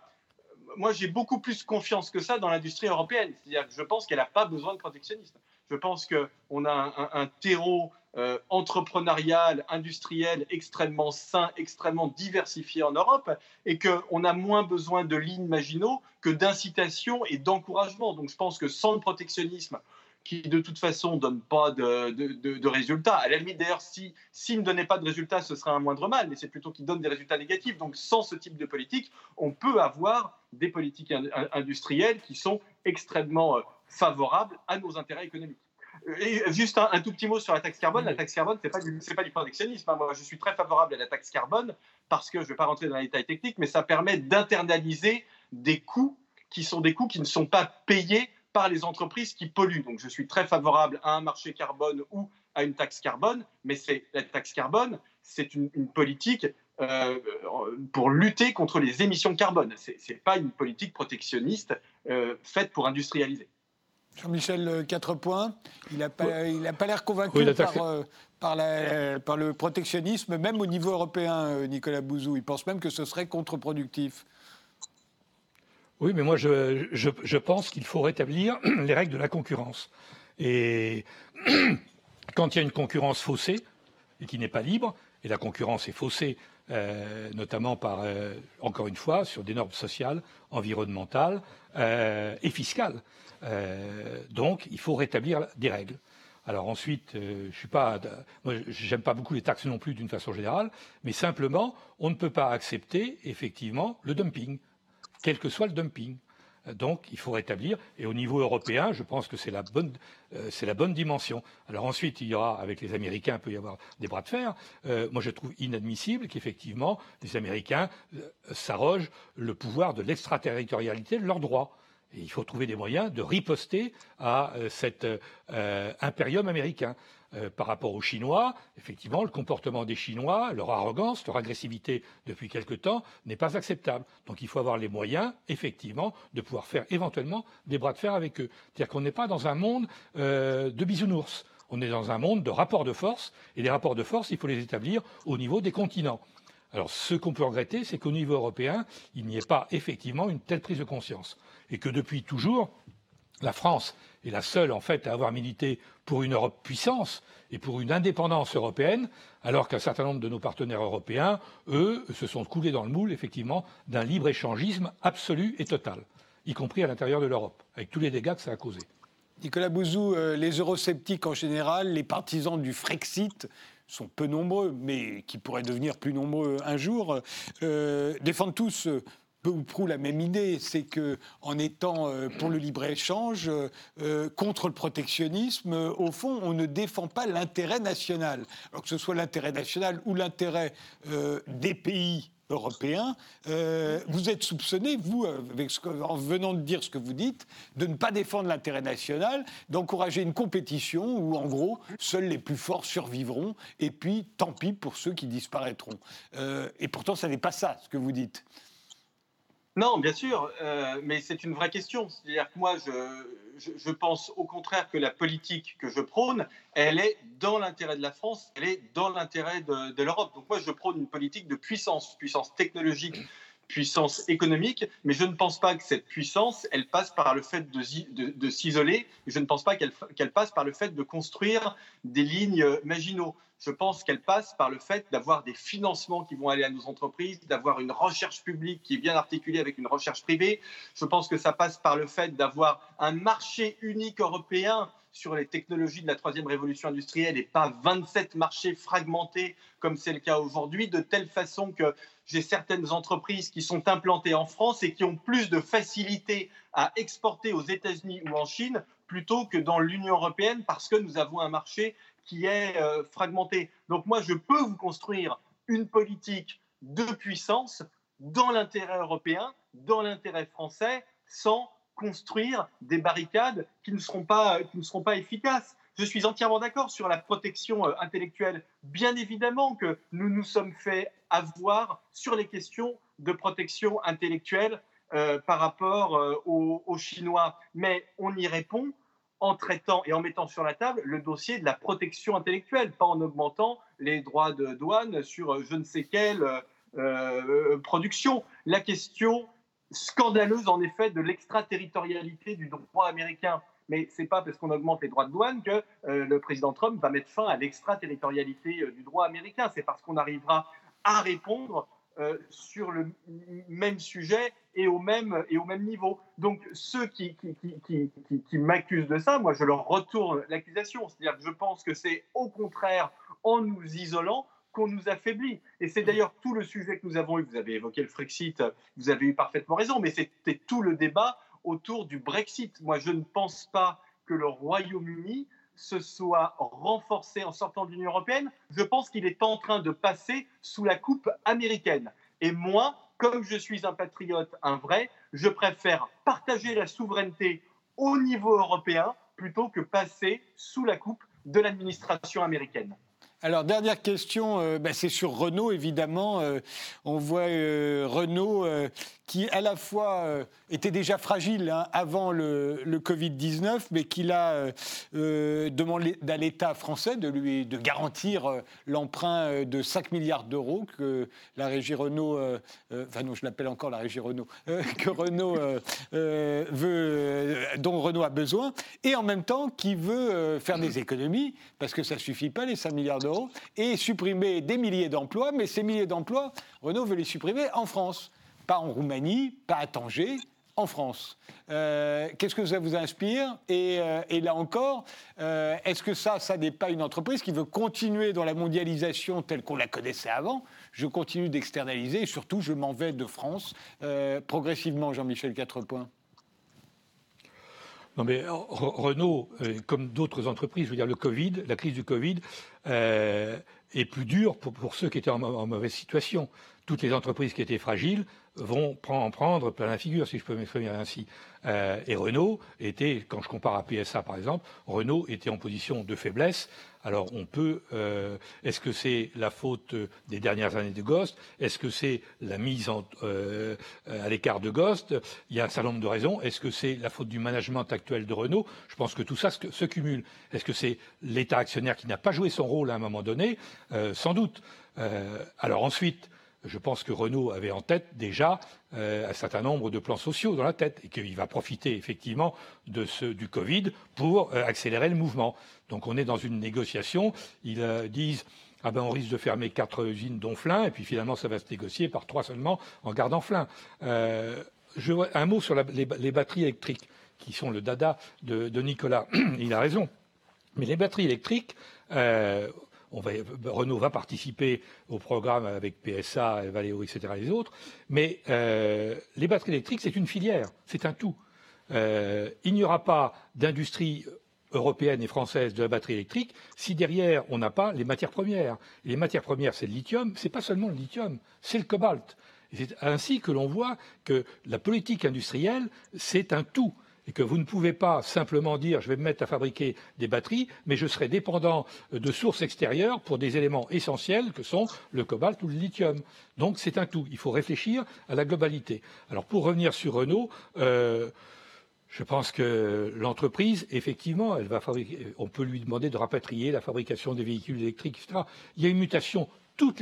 moi, j'ai beaucoup plus confiance que ça dans l'industrie européenne. C'est-à-dire que je pense qu'elle n'a pas besoin de protectionnisme. Je pense qu'on a un, un terreau euh, entrepreneurial, industriel extrêmement sain, extrêmement diversifié en Europe, et qu'on a moins besoin de lignes Maginot que d'incitation et d'encouragement. Donc je pense que sans le protectionnisme, qui de toute façon ne donne pas de, résultats. À la limite, d'ailleurs, s'il si, ne donnait pas de résultats, ce serait un moindre mal, mais c'est plutôt qu'il donne des résultats négatifs. Donc, sans ce type de politique, on peut avoir des politiques industrielles qui sont extrêmement euh, favorables à nos intérêts économiques. Et juste un, tout petit mot sur la taxe carbone. La taxe carbone, ce n'est pas, du, pas du protectionnisme. Hein. Moi, je suis très favorable à la taxe carbone parce que je ne vais pas rentrer dans les détails techniques, mais ça permet d'internaliser des coûts qui sont des coûts qui ne sont pas payés par les entreprises qui polluent. Donc, je suis très favorable à un marché carbone ou à une taxe carbone, mais c'est la taxe carbone, c'est une, politique euh, pour lutter contre les émissions de carbone. Ce n'est pas une politique protectionniste euh, faite pour industrialiser. Jean-Michel, euh, quatre points. Il n'a pas, pas l'air convaincu par, euh, par, le protectionnisme, même au niveau européen, euh, Nicolas Bouzou. Il pense même que ce serait contre-productif. Oui, mais moi, je, je, pense qu'il faut rétablir *clears throat* les règles de la concurrence. Et *clears throat* quand il y a une concurrence faussée et qui n'est pas libre, et la concurrence est faussée, notamment par, encore une fois, sur des normes sociales, environnementales et fiscales. Euh, donc, il faut rétablir des règles. Alors ensuite, euh, je suis pas, moi, j'aime pas beaucoup les taxes non plus d'une façon générale, mais simplement, on ne peut pas accepter effectivement le dumping, quel que soit le dumping. Donc, il faut rétablir. Et au niveau européen, je pense que c'est la bonne, euh, c'est la bonne dimension. Alors ensuite, il y aura avec les Américains, il peut y avoir des bras de fer. moi, je trouve inadmissible qu'effectivement les Américains s'arrogent le pouvoir de l'extraterritorialité de leurs droits il faut trouver des moyens de riposter à euh, cet euh, impérium américain. Euh, par rapport aux Chinois, effectivement, le comportement des Chinois, leur arrogance, leur agressivité depuis quelque temps n'est pas acceptable. Donc il faut avoir les moyens, effectivement, de pouvoir faire éventuellement des bras de fer avec eux. C'est-à-dire qu'on n'est pas dans un monde de bisounours. On est dans un monde de rapports de force, et les rapports de force, il faut les établir au niveau des continents. Alors ce qu'on peut regretter, c'est qu'au niveau européen, il n'y ait pas effectivement une telle prise de conscience et que depuis toujours, la France est la seule en fait à avoir milité pour une Europe puissance et pour une indépendance européenne, alors qu'un certain nombre de nos partenaires européens, eux, se sont coulés dans le moule effectivement d'un libre-échangisme absolu et total, y compris à l'intérieur de l'Europe, avec tous les dégâts que ça a causés. Nicolas Bouzou, euh, les eurosceptiques en général, les partisans du Frexit sont peu nombreux, mais qui pourraient devenir plus nombreux un jour, euh, défendent tous peu ou prou la même idée, c'est que en étant euh, pour le libre-échange, euh, contre le protectionnisme, au fond, on ne défend pas l'intérêt national. Alors que ce soit l'intérêt national ou l'intérêt des pays européen, euh, vous êtes soupçonné, vous, en venant de dire ce que vous dites, de ne pas défendre l'intérêt national, d'encourager une compétition où, en gros, seuls les plus forts survivront, et puis tant pis pour ceux qui disparaîtront. Euh, et pourtant, ce n'est pas ça, ce que vous dites. Non, bien sûr, euh, mais c'est une vraie question. C'est-à-dire que moi, je, pense au contraire que la politique que je prône, elle est dans l'intérêt de la France, elle est dans l'intérêt de, l'Europe. Donc moi, je prône une politique de puissance, puissance technologique, puissance économique, mais je ne pense pas que cette puissance, elle passe par le fait de, s'isoler, je ne pense pas qu'elle passe par le fait de construire des lignes maginaux. Je pense qu'elle passe par le fait d'avoir des financements qui vont aller à nos entreprises, d'avoir une recherche publique qui est bien articulée avec une recherche privée. Je pense que ça passe par le fait d'avoir un marché unique européen sur les technologies de la troisième révolution industrielle et pas 27 marchés fragmentés comme c'est le cas aujourd'hui, de telle façon que j'ai certaines entreprises qui sont implantées en France et qui ont plus de facilité à exporter aux États-Unis ou en Chine plutôt que dans l'Union européenne parce que nous avons un marché qui est euh, fragmenté. Donc moi, je peux vous construire une politique de puissance dans l'intérêt européen, dans l'intérêt français, sans construire des barricades qui ne seront pas, qui ne seront pas efficaces. Je suis entièrement d'accord sur la protection euh, intellectuelle. Bien évidemment que nous nous sommes fait avoir sur les questions de protection intellectuelle euh, par rapport euh, aux, aux, Chinois. Mais on y répond en traitant et en mettant sur la table le dossier de la protection intellectuelle, pas en augmentant les droits de douane sur je ne sais quelle production. La question scandaleuse, en effet, de l'extraterritorialité du droit américain mais ce n'est pas parce qu'on augmente les droits de douane que euh, le président Trump va mettre fin à l'extraterritorialité euh, du droit américain. C'est parce qu'on arrivera à répondre euh, sur le même sujet et au même, et au même niveau. Donc ceux qui, qui, qui, m'accusent de ça, moi je leur retourne l'accusation. C'est-à-dire que je pense que c'est au contraire en nous isolant qu'on nous affaiblit. Et c'est d'ailleurs tout le sujet que nous avons eu. Vous avez évoqué le Frexit, vous avez eu parfaitement raison, mais c'était tout le débat autour du Brexit. Moi, je ne pense pas que le Royaume-Uni se soit renforcé en sortant de l'Union européenne. Je pense qu'il est en train de passer sous la coupe américaine. Et moi, comme je suis un patriote, un vrai, je préfère partager la souveraineté au niveau européen plutôt que passer sous la coupe de l'administration américaine. Alors, dernière question, euh, ben, c'est sur Renault, évidemment. Euh, on voit euh, Renault qui à la fois euh, était déjà fragile hein, avant le, Covid-19, mais qu'il a euh, euh, demandé à l'État français de lui de garantir l'emprunt de 5 milliards d'euros que la régie Renault, enfin non, je l'appelle encore la régie Renault, *laughs* que Renault veut, dont Renault a besoin, et en même temps qui veut faire des économies, parce que ça ne suffit pas les 5 milliards d'euros, et supprimer des milliers d'emplois, mais ces milliers d'emplois, Renault veut les supprimer en France pas en Roumanie, pas à Tanger, en France. Euh, qu'est-ce que ça vous inspire euh, et, là encore, euh, est-ce que ça, ça n'est pas une entreprise qui veut continuer dans la mondialisation telle qu'on la connaissait avant? Je continue d'externaliser et surtout, je m'en vais de France progressivement, Jean-Michel Quatrepoint. Non mais Renault, comme d'autres entreprises, je veux dire le Covid, la crise du Covid est plus dure pour, ceux qui étaient en, en mauvaise situation. Toutes les entreprises qui étaient fragiles vont en prendre plein la figure, si je peux m'exprimer ainsi. Euh, et Renault était, quand je compare à PSA par exemple, Renault était en position de faiblesse. Alors on peut, euh, est-ce que c'est la faute des dernières années de Ghost? Est-ce que c'est la mise euh, à l'écart de Ghost? Il y a un certain nombre de raisons. Est-ce que c'est la faute du management actuel de Renault? Je pense que tout ça se, se cumule. Est-ce que c'est l'État actionnaire qui n'a pas joué son rôle à un moment donné? Sans doute. alors ensuite, je pense que Renault avait en tête déjà euh, un certain nombre de plans sociaux dans la tête et qu'il va profiter effectivement de ce, du Covid pour euh, accélérer le mouvement. Donc on est dans une négociation. Ils euh, disent ah ben on risque de fermer quatre usines dont Flin et puis finalement ça va se négocier par trois seulement en gardant Flin. Je, un mot sur les, batteries électriques qui sont le dada de Nicolas. *clears throat* Il a raison. Mais les batteries électriques Renault va participer au programme avec PSA, Valeo, etc. et les autres. Mais les batteries électriques, c'est une filière, c'est un tout. il n'y aura pas d'industrie européenne et française de la batterie électrique si derrière on n'a pas les matières premières. les matières premières, c'est le lithium, c'est pas seulement le lithium, c'est le cobalt. c'est ainsi que l'on voit que la politique industrielle, c'est un tout. Et que vous ne pouvez pas simplement dire je vais me mettre à fabriquer des batteries, mais je serai dépendant de sources extérieures pour des éléments essentiels que sont le cobalt ou le lithium. Donc c'est un tout. Il faut réfléchir à la globalité. Alors pour revenir sur Renault, euh, je pense que l'entreprise, effectivement, elle va fabriquer, on peut lui demander de rapatrier la fabrication des véhicules électriques, etc. Il y a une mutation. Toute,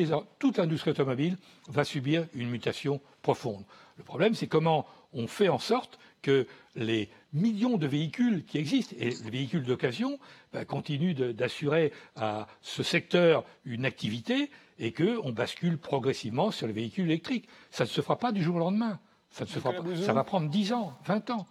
l'industrie automobile va subir une mutation profonde. Le problème, c'est comment on fait en sorte que les millions de véhicules qui existent, et les véhicules d'occasion, bah, continuent d'assurer à ce secteur une activité et qu'on bascule progressivement sur les véhicules électriques. Ça ne se fera pas du jour au lendemain. Ça, ne se fera pas. ça va prendre 10 ans, 20 ans.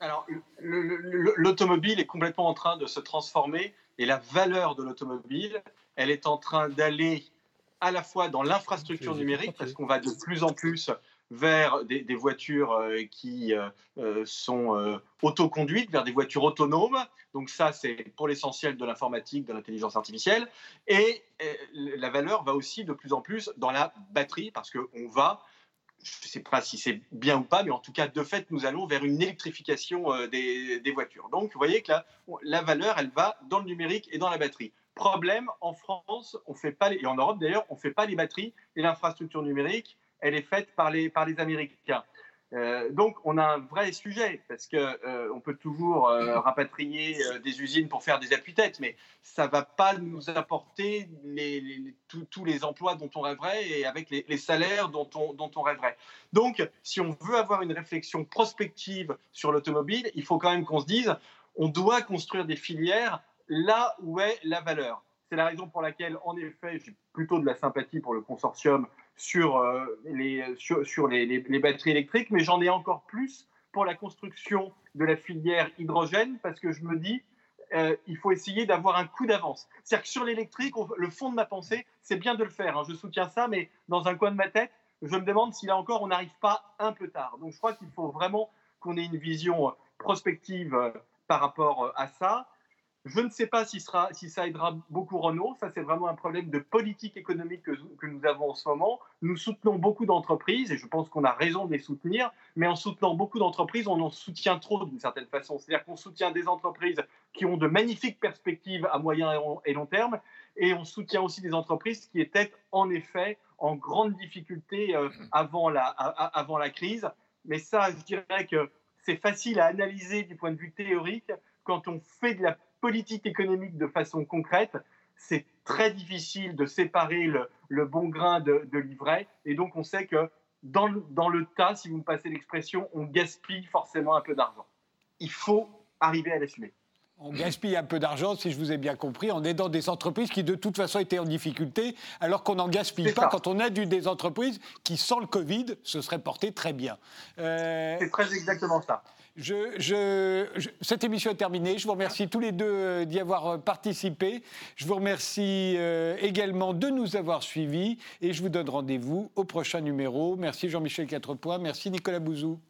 Alors, l'automobile est complètement en train de se transformer et la valeur de l'automobile, elle est en train d'aller à la fois dans l'infrastructure numérique, parce qu'on va de plus en plus vers des, voitures euh, qui euh, euh, sont autoconduites, vers des voitures autonomes. Donc ça, c'est pour l'essentiel de l'informatique, de l'intelligence artificielle. Et la valeur va aussi de plus en plus dans la batterie, parce qu'on va je ne sais pas si c'est bien ou pas, mais en tout cas, de fait, nous allons vers une électrification des, voitures. Donc, vous voyez que la, la valeur, elle va dans le numérique et dans la batterie. Problème, en France, on fait pas et en Europe d'ailleurs, on ne fait pas les batteries et l'infrastructure numérique, elle est faite par les, par les Américains. Euh, donc, on a un vrai sujet parce que euh, on peut toujours euh, rapatrier des usines pour faire des appuis-têtes, mais ça va pas nous apporter les, tous les emplois dont on rêverait et avec les, salaires dont on, dont on rêverait. Donc, si on veut avoir une réflexion prospective sur l'automobile, il faut quand même qu'on se dise, on doit construire des filières là où est la valeur. C'est la raison pour laquelle, en effet, j'ai plutôt de la sympathie pour le consortium sur, euh, les, sur, les, les, batteries électriques, mais j'en ai encore plus pour la construction de la filière hydrogène, parce que je me dis, euh, il faut essayer d'avoir un coup d'avance. C'est-à-dire que sur l'électrique, le fond de ma pensée, c'est bien de le faire. Hein. je soutiens ça, mais dans un coin de ma tête, je me demande si là encore, on n'arrive pas un peu tard. Donc je crois qu'il faut vraiment qu'on ait une vision prospective euh, par rapport à ça. Je ne sais pas si, ça aidera beaucoup Renault. Ça, c'est vraiment un problème de politique économique que, que, nous avons en ce moment. Nous soutenons beaucoup d'entreprises et je pense qu'on a raison de les soutenir. Mais en soutenant beaucoup d'entreprises, on en soutient trop d'une certaine façon. C'est-à-dire qu'on soutient des entreprises qui ont de magnifiques perspectives à moyen et long terme et on soutient aussi des entreprises qui étaient en effet en grande difficulté euh, avant, la, avant la crise. Mais ça, je dirais que c'est facile à analyser du point de vue théorique quand on fait de la politique économique de façon concrète, c'est très difficile de séparer le, bon grain de, l'ivraie. Et donc, on sait que dans le, dans le tas, si vous me passez l'expression, on gaspille forcément un peu d'argent. Il faut arriver à l'assumer. On gaspille un peu d'argent, si je vous ai bien compris, en aidant des entreprises qui de toute façon étaient en difficulté, alors qu'on n'en gaspille pas quand on aide des entreprises qui, sans le Covid, se seraient portées très bien. Euh, c'est très exactement ça. Cette émission est terminée. Je vous remercie tous les deux euh, d'y avoir euh, participé. Je vous remercie euh, également de nous avoir suivis et je vous donne rendez-vous au prochain numéro. Merci Jean-Michel Quatrepoint. Merci Nicolas Bouzou.